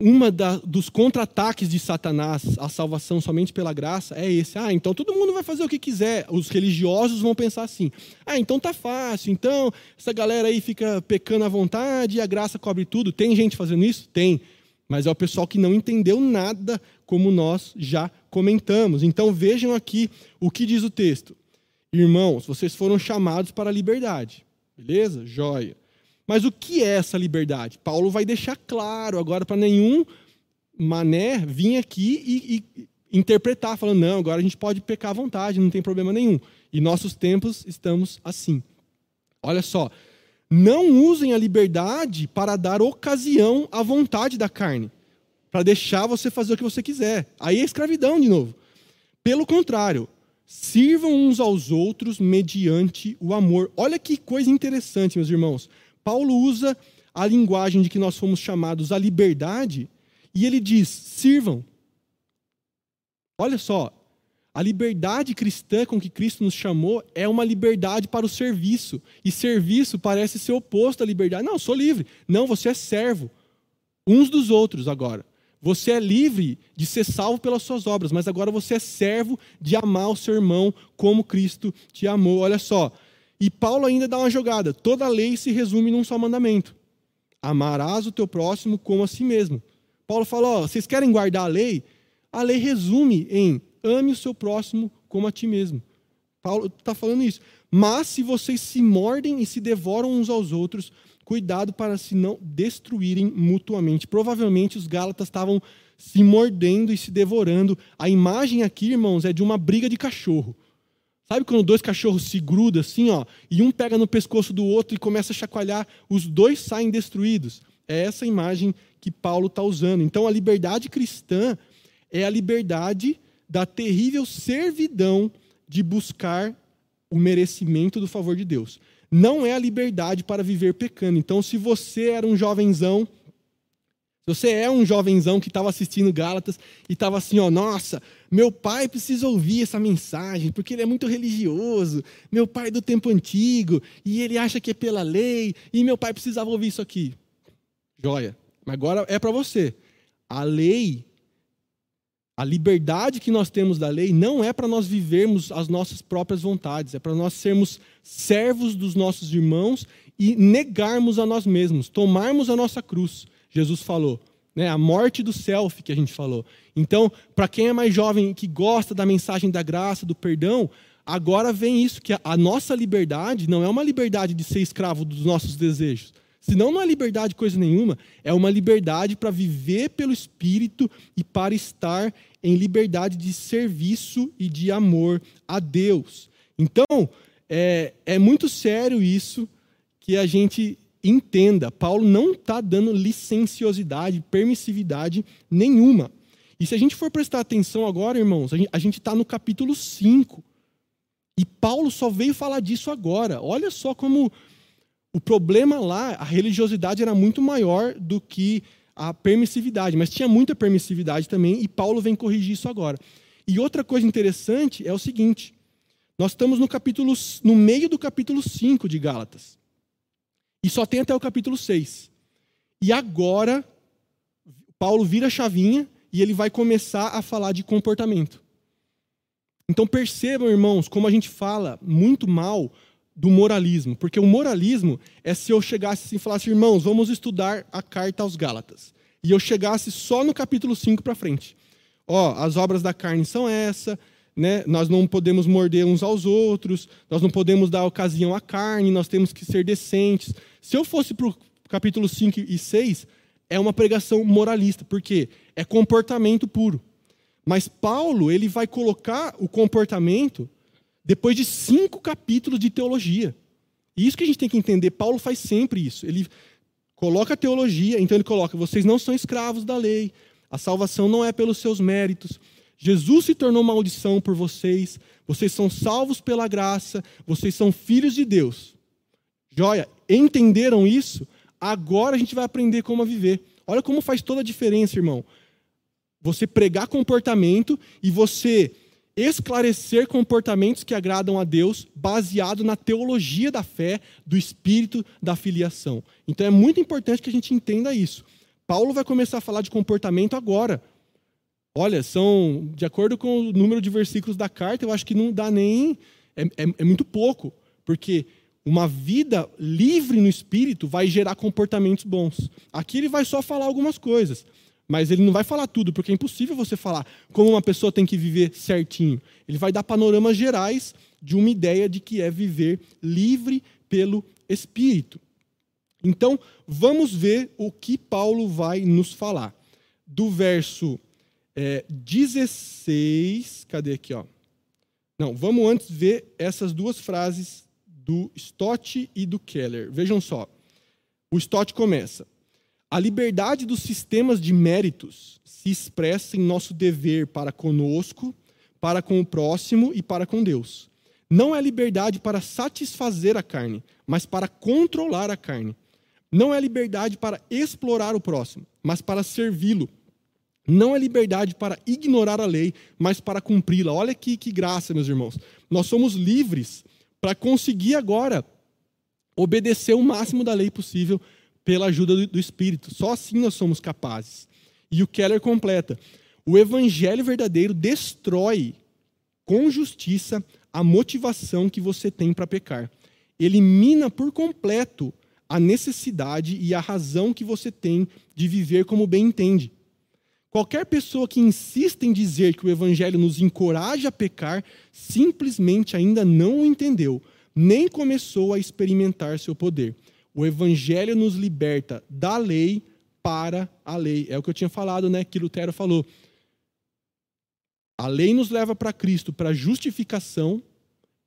uma da, dos contra-ataques de Satanás à salvação somente pela graça é esse. Ah, então todo mundo vai fazer o que quiser. Os religiosos vão pensar assim. Ah, então tá fácil. Então essa galera aí fica pecando à vontade e a graça cobre tudo. Tem gente fazendo isso? Tem. Mas é o pessoal que não entendeu nada, como nós já comentamos. Então vejam aqui o que diz o texto. Irmãos, vocês foram chamados para a liberdade. Beleza? Joia. Mas o que é essa liberdade? Paulo vai deixar claro agora para nenhum mané vir aqui e, e, interpretar, falando, não, agora a gente pode pecar à vontade, não tem problema nenhum. E nossos tempos estamos assim. Olha só, não usem a liberdade para dar ocasião à vontade da carne, para deixar você fazer o que você quiser. Aí é escravidão de novo. Pelo contrário, Sirvam uns aos outros mediante o amor. Olha que coisa interessante, meus irmãos. Paulo usa a linguagem de que nós fomos chamados à liberdade e ele diz: sirvam. Olha só, a liberdade cristã com que Cristo nos chamou é uma liberdade para o serviço. E serviço parece ser oposto à liberdade. Não, sou livre. Não, você é servo. Uns dos outros agora. Você é livre de ser salvo pelas suas obras, mas agora você é servo de amar o seu irmão como Cristo te amou. Olha só. E Paulo ainda dá uma jogada. Toda lei se resume num só mandamento: amarás o teu próximo como a si mesmo. Paulo fala: vocês querem guardar a lei? A lei resume em ame o seu próximo como a ti mesmo. Paulo está falando isso. Mas se vocês se mordem e se devoram uns aos outros, cuidado para se não destruírem mutuamente. Provavelmente os Gálatas estavam se mordendo e se devorando. A imagem aqui, irmãos, é de uma briga de cachorro. Sabe quando dois cachorros se grudam assim, ó, e um pega no pescoço do outro e começa a chacoalhar, os dois saem destruídos? É essa imagem que Paulo está usando. Então, a liberdade cristã é a liberdade da terrível servidão de buscar o merecimento do favor de Deus não é a liberdade para viver pecando. Então, se você era um jovenzão, você é um jovenzão que estava assistindo Gálatas e estava assim, ó, nossa, meu pai precisa ouvir essa mensagem, porque ele é muito religioso, meu pai é do tempo antigo, e ele acha que é pela lei, e meu pai precisava ouvir isso aqui. Joia. Mas agora é para você. A lei a liberdade que nós temos da lei não é para nós vivermos as nossas próprias vontades, é para nós sermos servos dos nossos irmãos e negarmos a nós mesmos, tomarmos a nossa cruz. Jesus falou, né? A morte do self que a gente falou. Então, para quem é mais jovem que gosta da mensagem da graça, do perdão, agora vem isso que a nossa liberdade não é uma liberdade de ser escravo dos nossos desejos. Senão não é liberdade coisa nenhuma, é uma liberdade para viver pelo Espírito e para estar em liberdade de serviço e de amor a Deus. Então, é, é muito sério isso que a gente entenda. Paulo não está dando licenciosidade, permissividade nenhuma. E se a gente for prestar atenção agora, irmãos, a gente está no capítulo 5. E Paulo só veio falar disso agora. Olha só como o problema lá, a religiosidade era muito maior do que a permissividade, mas tinha muita permissividade também, e Paulo vem corrigir isso agora. E outra coisa interessante é o seguinte: nós estamos no capítulo no meio do capítulo 5 de Gálatas. E só tem até o capítulo 6. E agora Paulo vira a chavinha e ele vai começar a falar de comportamento. Então percebam, irmãos, como a gente fala muito mal do moralismo, porque o moralismo é se eu chegasse assim e falasse, irmãos, vamos estudar a carta aos Gálatas. E eu chegasse só no capítulo 5 para frente. Ó, as obras da carne são essa, né? Nós não podemos morder uns aos outros, nós não podemos dar ocasião à carne, nós temos que ser decentes. Se eu fosse para o capítulo 5 e 6, é uma pregação moralista, porque é comportamento puro. Mas Paulo ele vai colocar o comportamento depois de cinco capítulos de teologia. E isso que a gente tem que entender. Paulo faz sempre isso. Ele coloca a teologia, então ele coloca: vocês não são escravos da lei, a salvação não é pelos seus méritos. Jesus se tornou maldição por vocês, vocês são salvos pela graça, vocês são filhos de Deus. Joia, entenderam isso? Agora a gente vai aprender como a viver. Olha como faz toda a diferença, irmão. Você pregar comportamento e você esclarecer comportamentos que agradam a Deus, baseado na teologia da fé, do espírito da filiação. Então é muito importante que a gente entenda isso. Paulo vai começar a falar de comportamento agora. Olha, são, de acordo com o número de versículos da carta, eu acho que não dá nem. É, é, é muito pouco, porque uma vida livre no espírito vai gerar comportamentos bons. Aqui ele vai só falar algumas coisas, mas ele não vai falar tudo, porque é impossível você falar como uma pessoa tem que viver certinho. Ele vai dar panoramas gerais de uma ideia de que é viver livre pelo espírito. Então, vamos ver o que Paulo vai nos falar. Do verso é, 16. Cadê aqui? Ó? Não, vamos antes ver essas duas frases do Stott e do Keller. Vejam só. O Stott começa: A liberdade dos sistemas de méritos se expressa em nosso dever para conosco, para com o próximo e para com Deus. Não é liberdade para satisfazer a carne, mas para controlar a carne. Não é liberdade para explorar o próximo, mas para servi-lo. Não é liberdade para ignorar a lei, mas para cumpri-la. Olha que, que graça, meus irmãos. Nós somos livres para conseguir agora obedecer o máximo da lei possível pela ajuda do, do Espírito. Só assim nós somos capazes. E o Keller completa: o evangelho verdadeiro destrói com justiça a motivação que você tem para pecar. Elimina por completo a necessidade e a razão que você tem de viver como bem entende. Qualquer pessoa que insista em dizer que o Evangelho nos encoraja a pecar, simplesmente ainda não o entendeu, nem começou a experimentar seu poder. O Evangelho nos liberta da lei para a lei. É o que eu tinha falado, né? Que Lutero falou. A lei nos leva para Cristo, para justificação,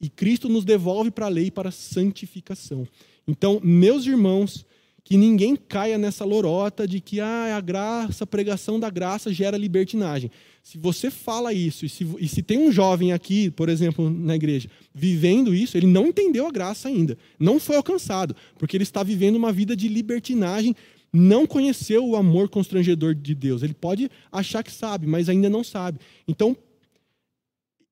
e Cristo nos devolve para a lei para santificação. Então, meus irmãos, que ninguém caia nessa lorota de que ah, a graça, a pregação da graça gera libertinagem. Se você fala isso, e se, e se tem um jovem aqui, por exemplo, na igreja, vivendo isso, ele não entendeu a graça ainda, não foi alcançado, porque ele está vivendo uma vida de libertinagem, não conheceu o amor constrangedor de Deus. Ele pode achar que sabe, mas ainda não sabe. Então,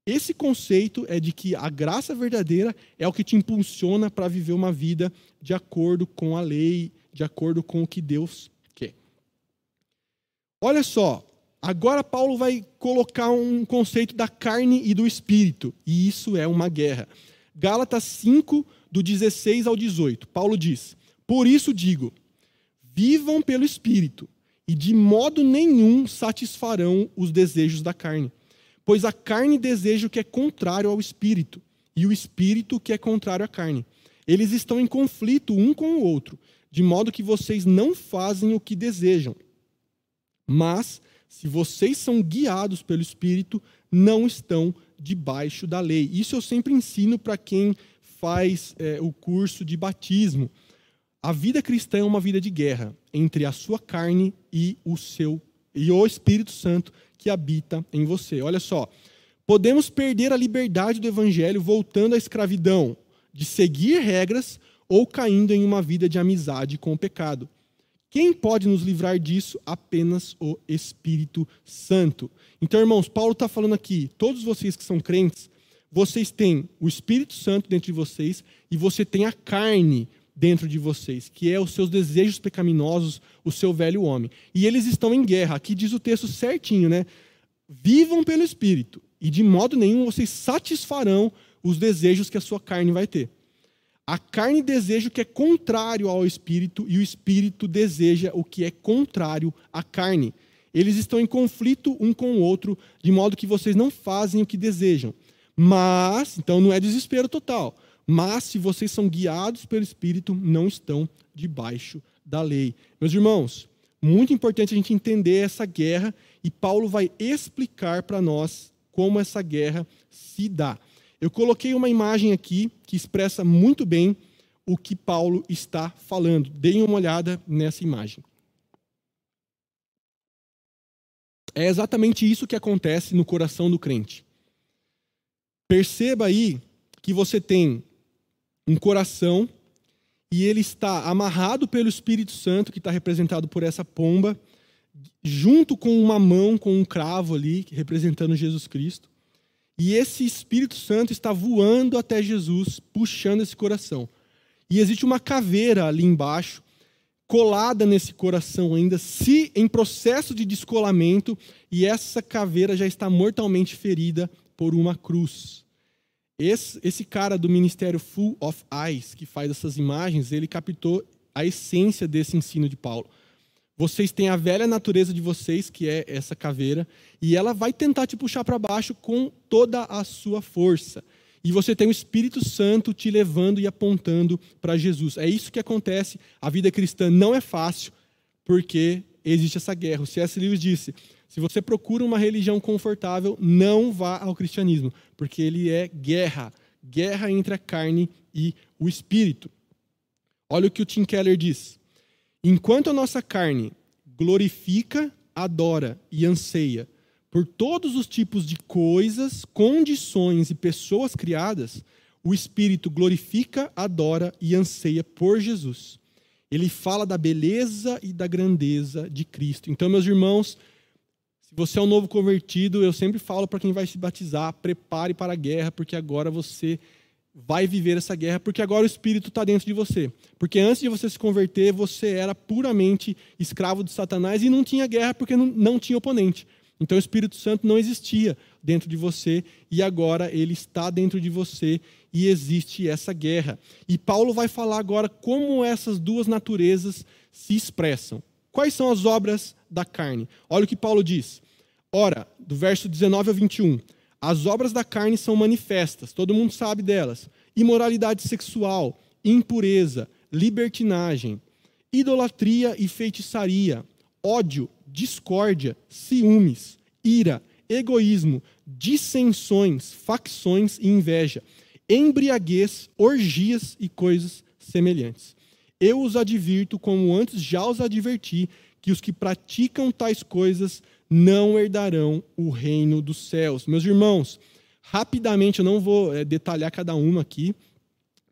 esse conceito é de que a graça verdadeira é o que te impulsiona para viver uma vida de acordo com a lei de acordo com o que Deus quer. Olha só, agora Paulo vai colocar um conceito da carne e do espírito, e isso é uma guerra. Gálatas 5, do 16 ao 18, Paulo diz: Por isso digo, vivam pelo espírito, e de modo nenhum satisfarão os desejos da carne. Pois a carne deseja o que é contrário ao espírito, e o espírito o que é contrário à carne. Eles estão em conflito um com o outro, de modo que vocês não fazem o que desejam. Mas, se vocês são guiados pelo Espírito, não estão debaixo da lei. Isso eu sempre ensino para quem faz é, o curso de batismo. A vida cristã é uma vida de guerra entre a sua carne e o seu e o Espírito Santo que habita em você. Olha só, podemos perder a liberdade do evangelho voltando à escravidão, de seguir regras ou caindo em uma vida de amizade com o pecado. Quem pode nos livrar disso? Apenas o Espírito Santo. Então, irmãos, Paulo está falando aqui, todos vocês que são crentes, vocês têm o Espírito Santo dentro de vocês e você tem a carne dentro de vocês, que é os seus desejos pecaminosos, o seu velho homem. E eles estão em guerra. Aqui diz o texto certinho, né? Vivam pelo Espírito, e de modo nenhum vocês satisfarão os desejos que a sua carne vai ter. A carne deseja o que é contrário ao espírito e o espírito deseja o que é contrário à carne. Eles estão em conflito um com o outro, de modo que vocês não fazem o que desejam. Mas, então não é desespero total. Mas se vocês são guiados pelo espírito, não estão debaixo da lei. Meus irmãos, muito importante a gente entender essa guerra e Paulo vai explicar para nós como essa guerra se dá. Eu coloquei uma imagem aqui que expressa muito bem o que Paulo está falando. Deem uma olhada nessa imagem. É exatamente isso que acontece no coração do crente. Perceba aí que você tem um coração e ele está amarrado pelo Espírito Santo, que está representado por essa pomba, junto com uma mão, com um cravo ali, representando Jesus Cristo. E esse Espírito Santo está voando até Jesus, puxando esse coração. E existe uma caveira ali embaixo, colada nesse coração ainda, se em processo de descolamento, e essa caveira já está mortalmente ferida por uma cruz. Esse, esse cara do ministério Full of Eyes, que faz essas imagens, ele captou a essência desse ensino de Paulo. Vocês têm a velha natureza de vocês, que é essa caveira, e ela vai tentar te puxar para baixo com toda a sua força. E você tem o Espírito Santo te levando e apontando para Jesus. É isso que acontece. A vida cristã não é fácil, porque existe essa guerra. O C.S. Lewis disse: se você procura uma religião confortável, não vá ao cristianismo, porque ele é guerra guerra entre a carne e o espírito. Olha o que o Tim Keller diz. Enquanto a nossa carne glorifica, adora e anseia por todos os tipos de coisas, condições e pessoas criadas, o Espírito glorifica, adora e anseia por Jesus. Ele fala da beleza e da grandeza de Cristo. Então, meus irmãos, se você é um novo convertido, eu sempre falo para quem vai se batizar: prepare para a guerra, porque agora você vai viver essa guerra, porque agora o Espírito está dentro de você. Porque antes de você se converter, você era puramente escravo de Satanás e não tinha guerra porque não, não tinha oponente. Então o Espírito Santo não existia dentro de você e agora ele está dentro de você e existe essa guerra. E Paulo vai falar agora como essas duas naturezas se expressam. Quais são as obras da carne? Olha o que Paulo diz. Ora, do verso 19 ao 21. As obras da carne são manifestas, todo mundo sabe delas: imoralidade sexual, impureza, libertinagem, idolatria e feitiçaria, ódio, discórdia, ciúmes, ira, egoísmo, dissensões, facções e inveja, embriaguez, orgias e coisas semelhantes. Eu os advirto, como antes já os adverti, que os que praticam tais coisas não herdarão o reino dos céus. Meus irmãos, rapidamente, eu não vou é, detalhar cada uma aqui,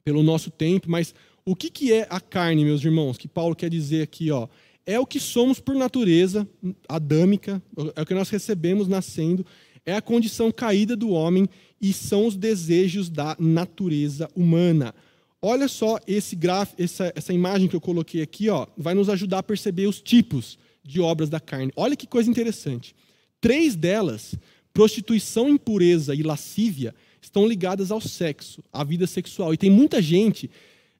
pelo nosso tempo, mas o que, que é a carne, meus irmãos, que Paulo quer dizer aqui? Ó, é o que somos por natureza adâmica, é o que nós recebemos nascendo, é a condição caída do homem e são os desejos da natureza humana. Olha só esse gráfico, essa, essa imagem que eu coloquei aqui, ó, vai nos ajudar a perceber os tipos de obras da carne. Olha que coisa interessante. Três delas, prostituição, impureza e lascívia, estão ligadas ao sexo, à vida sexual. E tem muita gente,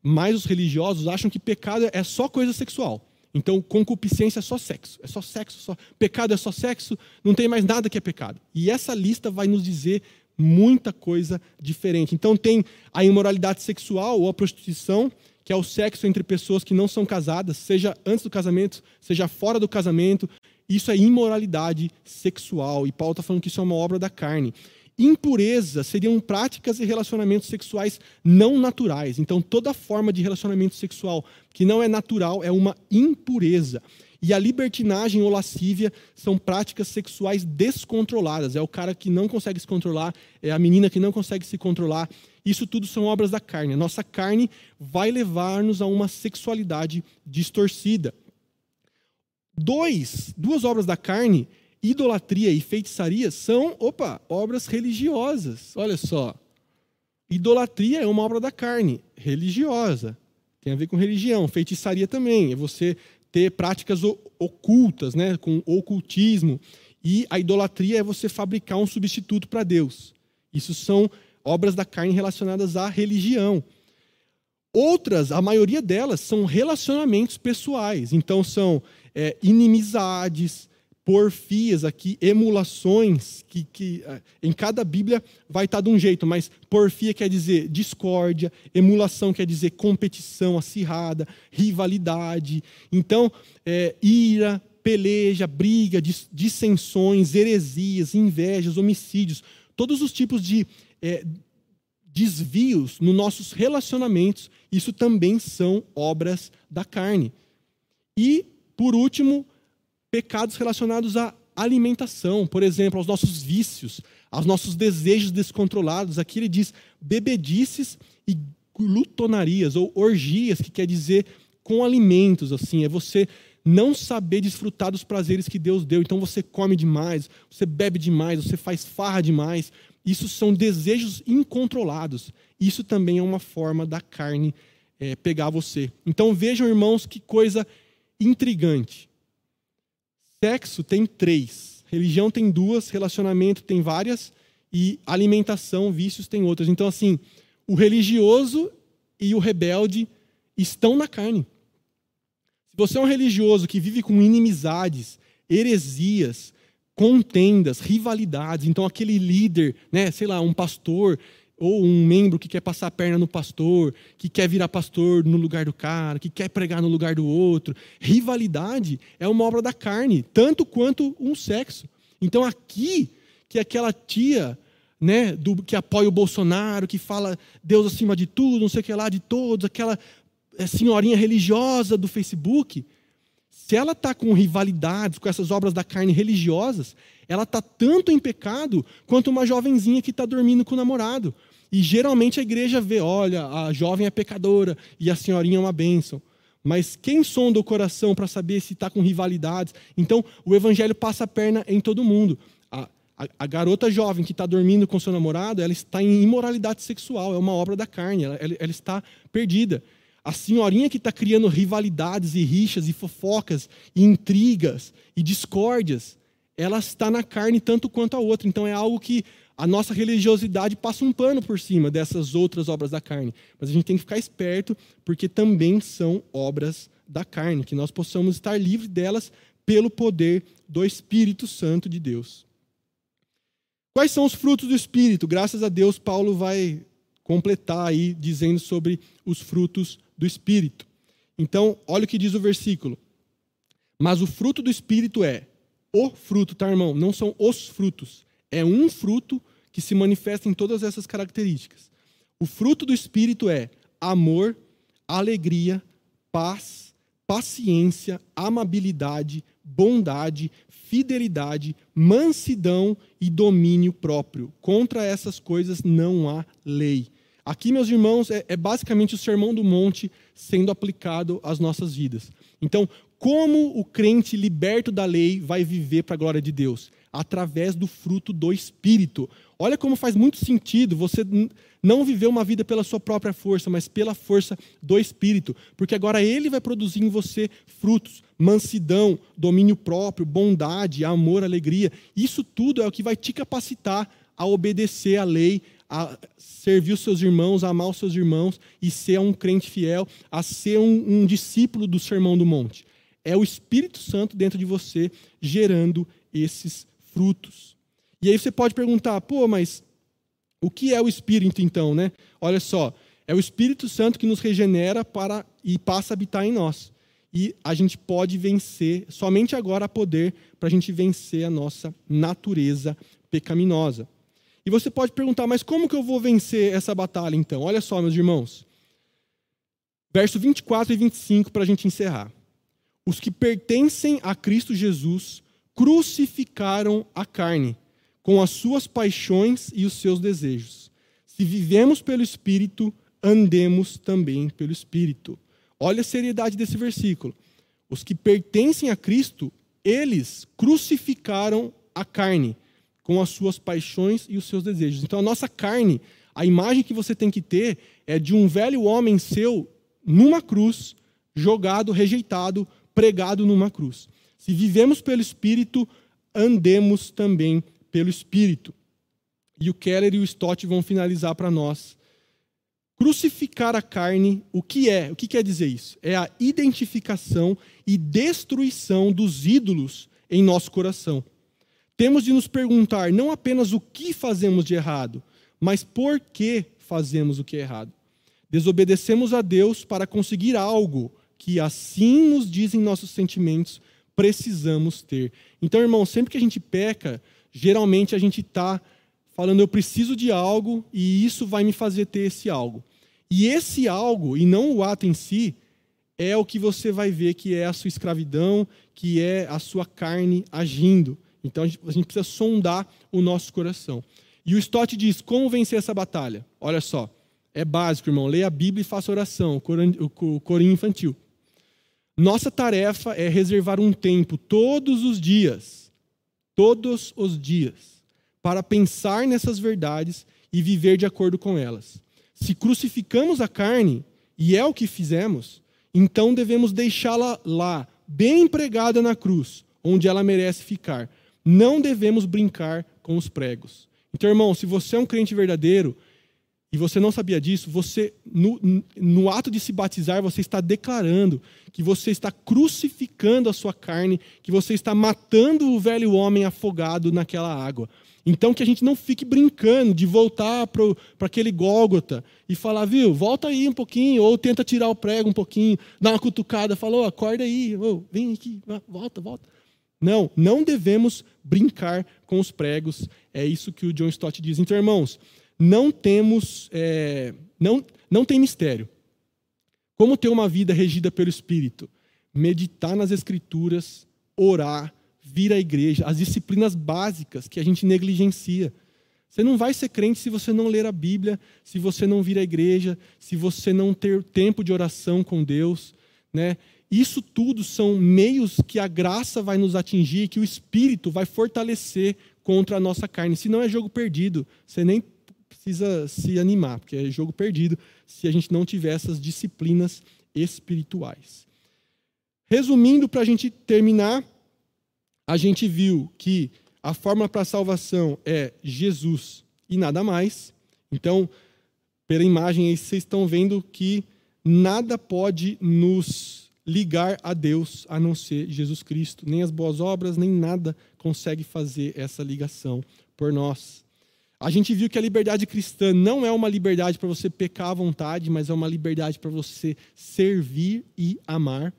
mais os religiosos, acham que pecado é só coisa sexual. Então, concupiscência é só sexo, é só sexo, só pecado é só sexo, não tem mais nada que é pecado. E essa lista vai nos dizer muita coisa diferente. Então, tem a imoralidade sexual ou a prostituição, que é o sexo entre pessoas que não são casadas, seja antes do casamento, seja fora do casamento. Isso é imoralidade sexual. E Paulo está falando que isso é uma obra da carne. Impureza seriam práticas e relacionamentos sexuais não naturais. Então, toda forma de relacionamento sexual que não é natural é uma impureza. E a libertinagem ou lascívia são práticas sexuais descontroladas. É o cara que não consegue se controlar, é a menina que não consegue se controlar. Isso tudo são obras da carne. A nossa carne vai levar-nos a uma sexualidade distorcida. Dois, duas obras da carne, idolatria e feitiçaria, são, opa, obras religiosas. Olha só. Idolatria é uma obra da carne, religiosa. Tem a ver com religião. Feitiçaria também. É você ter práticas ocultas, né, com ocultismo. E a idolatria é você fabricar um substituto para Deus. Isso são obras da carne relacionadas à religião. Outras, a maioria delas, são relacionamentos pessoais. Então, são é, inimizades, porfias aqui, emulações, que, que é, em cada Bíblia vai estar de um jeito, mas porfia quer dizer discórdia, emulação quer dizer competição acirrada, rivalidade. Então, é, ira, peleja, briga, dissensões, heresias, invejas, homicídios, todos os tipos de é, desvios nos nossos relacionamentos, isso também são obras da carne. E, por último, pecados relacionados à alimentação, por exemplo, aos nossos vícios, aos nossos desejos descontrolados. Aqui ele diz bebedices e glutonarias, ou orgias, que quer dizer com alimentos, assim, é você não saber desfrutar dos prazeres que Deus deu. Então você come demais, você bebe demais, você faz farra demais. Isso são desejos incontrolados. Isso também é uma forma da carne é, pegar você. Então vejam, irmãos, que coisa intrigante. Sexo tem três, religião tem duas, relacionamento tem várias e alimentação, vícios tem outras. Então, assim, o religioso e o rebelde estão na carne. Se você é um religioso que vive com inimizades, heresias, contendas, rivalidades, então aquele líder, né, sei lá, um pastor ou um membro que quer passar a perna no pastor, que quer virar pastor no lugar do cara, que quer pregar no lugar do outro. Rivalidade é uma obra da carne, tanto quanto um sexo. Então aqui que aquela tia, né, do, que apoia o Bolsonaro, que fala Deus acima de tudo, não sei o que lá de todos, aquela é, senhorinha religiosa do Facebook, se ela está com rivalidades, com essas obras da carne religiosas, ela está tanto em pecado quanto uma jovenzinha que está dormindo com o namorado. E geralmente a igreja vê, olha, a jovem é pecadora e a senhorinha é uma bênção. Mas quem sonda o coração para saber se está com rivalidades? Então, o evangelho passa a perna em todo mundo. A, a, a garota jovem que está dormindo com seu namorado, ela está em imoralidade sexual, é uma obra da carne, ela, ela, ela está perdida. A senhorinha que está criando rivalidades e rixas e fofocas e intrigas e discórdias, ela está na carne tanto quanto a outra. Então é algo que a nossa religiosidade passa um pano por cima dessas outras obras da carne. Mas a gente tem que ficar esperto, porque também são obras da carne, que nós possamos estar livres delas pelo poder do Espírito Santo de Deus. Quais são os frutos do Espírito? Graças a Deus, Paulo vai completar aí dizendo sobre os frutos do Espírito. Então, olha o que diz o versículo. Mas o fruto do Espírito é o fruto, tá, irmão? Não são os frutos. É um fruto que se manifesta em todas essas características. O fruto do Espírito é amor, alegria, paz, paciência, amabilidade, bondade, fidelidade, mansidão e domínio próprio. Contra essas coisas não há lei. Aqui, meus irmãos, é, é, basicamente o sermão do monte sendo aplicado às nossas vidas. Então, como o crente liberto da lei vai viver para a glória de Deus? Através do fruto do Espírito. Olha como faz muito sentido você não viver uma vida pela sua própria força, mas pela força do Espírito, porque agora ele vai produzir em você frutos, mansidão, domínio próprio, bondade, amor, alegria. Isso tudo é o que vai te capacitar a obedecer à lei, a servir os seus irmãos, a amar os seus irmãos e ser um crente fiel, a ser um, um discípulo do Sermão do Monte. É o Espírito Santo dentro de você gerando esses frutos. E aí você pode perguntar, pô, mas o que é o Espírito então, né? Olha só, é o Espírito Santo que nos regenera para e passa a habitar em nós. E a gente pode vencer, somente agora há poder para a gente vencer a nossa natureza pecaminosa. E você pode perguntar, mas como que eu vou vencer essa batalha então? Olha só, meus irmãos. Verso 24 e 25 para a gente encerrar. Os que pertencem a Cristo Jesus crucificaram a carne, com as suas paixões e os seus desejos. Se vivemos pelo Espírito, andemos também pelo Espírito. Olha a seriedade desse versículo. Os que pertencem a Cristo, eles crucificaram a carne com as suas paixões e os seus desejos. Então a nossa carne, a imagem que você tem que ter é de um velho homem seu numa cruz, jogado, rejeitado, pregado numa cruz. Se vivemos pelo Espírito, andemos também pelo Espírito. E o Keller e o Stott vão finalizar para nós. Crucificar a carne, o que é? O que quer dizer isso? É a identificação e destruição dos ídolos em nosso coração. Temos de nos perguntar não apenas o que fazemos de errado, mas por que fazemos o que é errado. Desobedecemos a Deus para conseguir algo que, assim nos dizem nossos sentimentos, precisamos ter. Então, irmão, sempre que a gente peca, geralmente a gente está falando, eu preciso de algo e isso vai me fazer ter esse algo. E esse algo, e não o ato em si, é o que você vai ver que é a sua escravidão, que é a sua carne agindo. Então a gente, precisa sondar o nosso coração. E o Stott diz: como vencer essa batalha? Olha só, é básico, irmão. Leia a Bíblia e faça oração, o corinho infantil. Nossa tarefa é reservar um tempo todos os dias, todos os dias, para pensar nessas verdades e viver de acordo com elas. Se crucificamos a carne, e é o que fizemos, então devemos deixá-la lá, bem empregada na cruz, onde ela merece ficar. Não devemos brincar com os pregos. Então, irmão, se você é um crente verdadeiro e você não sabia disso, você no, no ato de se batizar, você está declarando que você está crucificando a sua carne, que você está matando o velho homem afogado naquela água. Então, que a gente não fique brincando de voltar para aquele Gólgota e falar, viu, volta aí um pouquinho, ou tenta tirar o prego um pouquinho, dá uma cutucada, falou, oh, acorda aí, oh, vem aqui, volta, volta. Não, não devemos brincar com os pregos. É isso que o John Stott diz. Então, irmãos, não temos, é, não, não tem mistério. Como ter uma vida regida pelo Espírito? Meditar nas Escrituras, orar, vir à igreja, as disciplinas básicas que a gente negligencia. Você não vai ser crente se você não ler a Bíblia, se você não vir à igreja, se você não ter tempo de oração com Deus, né? Isso tudo são meios que a graça vai nos atingir, que o Espírito vai fortalecer contra a nossa carne. Se não é jogo perdido, você nem precisa se animar, porque é jogo perdido se a gente não tiver essas disciplinas espirituais. Resumindo, para a gente terminar, a gente viu que a fórmula para a salvação é Jesus e nada mais. Então, pela imagem aí, vocês estão vendo que nada pode nos ligar a Deus a não ser Jesus Cristo. Nem as boas obras, nem nada consegue fazer essa ligação por nós. A gente viu que a liberdade cristã não é uma liberdade para você pecar à vontade, mas é uma liberdade para você servir e amar.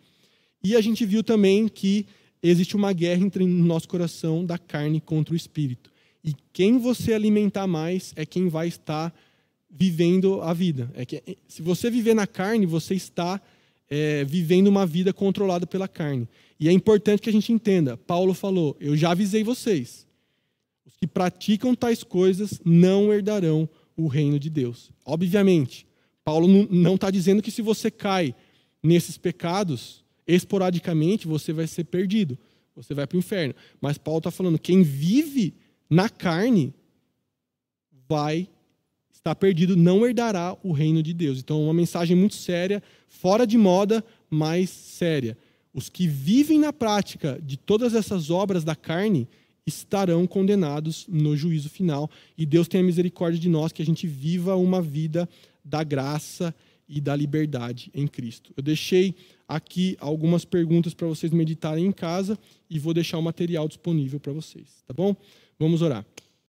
E a gente viu também que existe uma guerra entre no nosso coração da carne contra o espírito. E quem você alimentar mais é quem vai estar vivendo a vida. É que, se você viver na carne, você está é, vivendo uma vida controlada pela carne. E é importante que a gente entenda. Paulo falou: Eu já avisei vocês. Os que praticam tais coisas não herdarão o reino de Deus. Obviamente, Paulo não está dizendo que se você cai nesses pecados, esporadicamente, você vai ser perdido. Você vai para o inferno. Mas Paulo está falando: quem vive na carne vai estar perdido, não herdará o reino de Deus. Então, uma mensagem muito séria, fora de moda, mas séria. Os que vivem na prática de todas essas obras da carne estarão condenados no juízo final. E Deus tenha misericórdia de nós, que a gente viva uma vida da graça e da liberdade em Cristo. Eu deixei aqui algumas perguntas para vocês meditarem em casa e vou deixar o material disponível para vocês, tá bom? Vamos orar.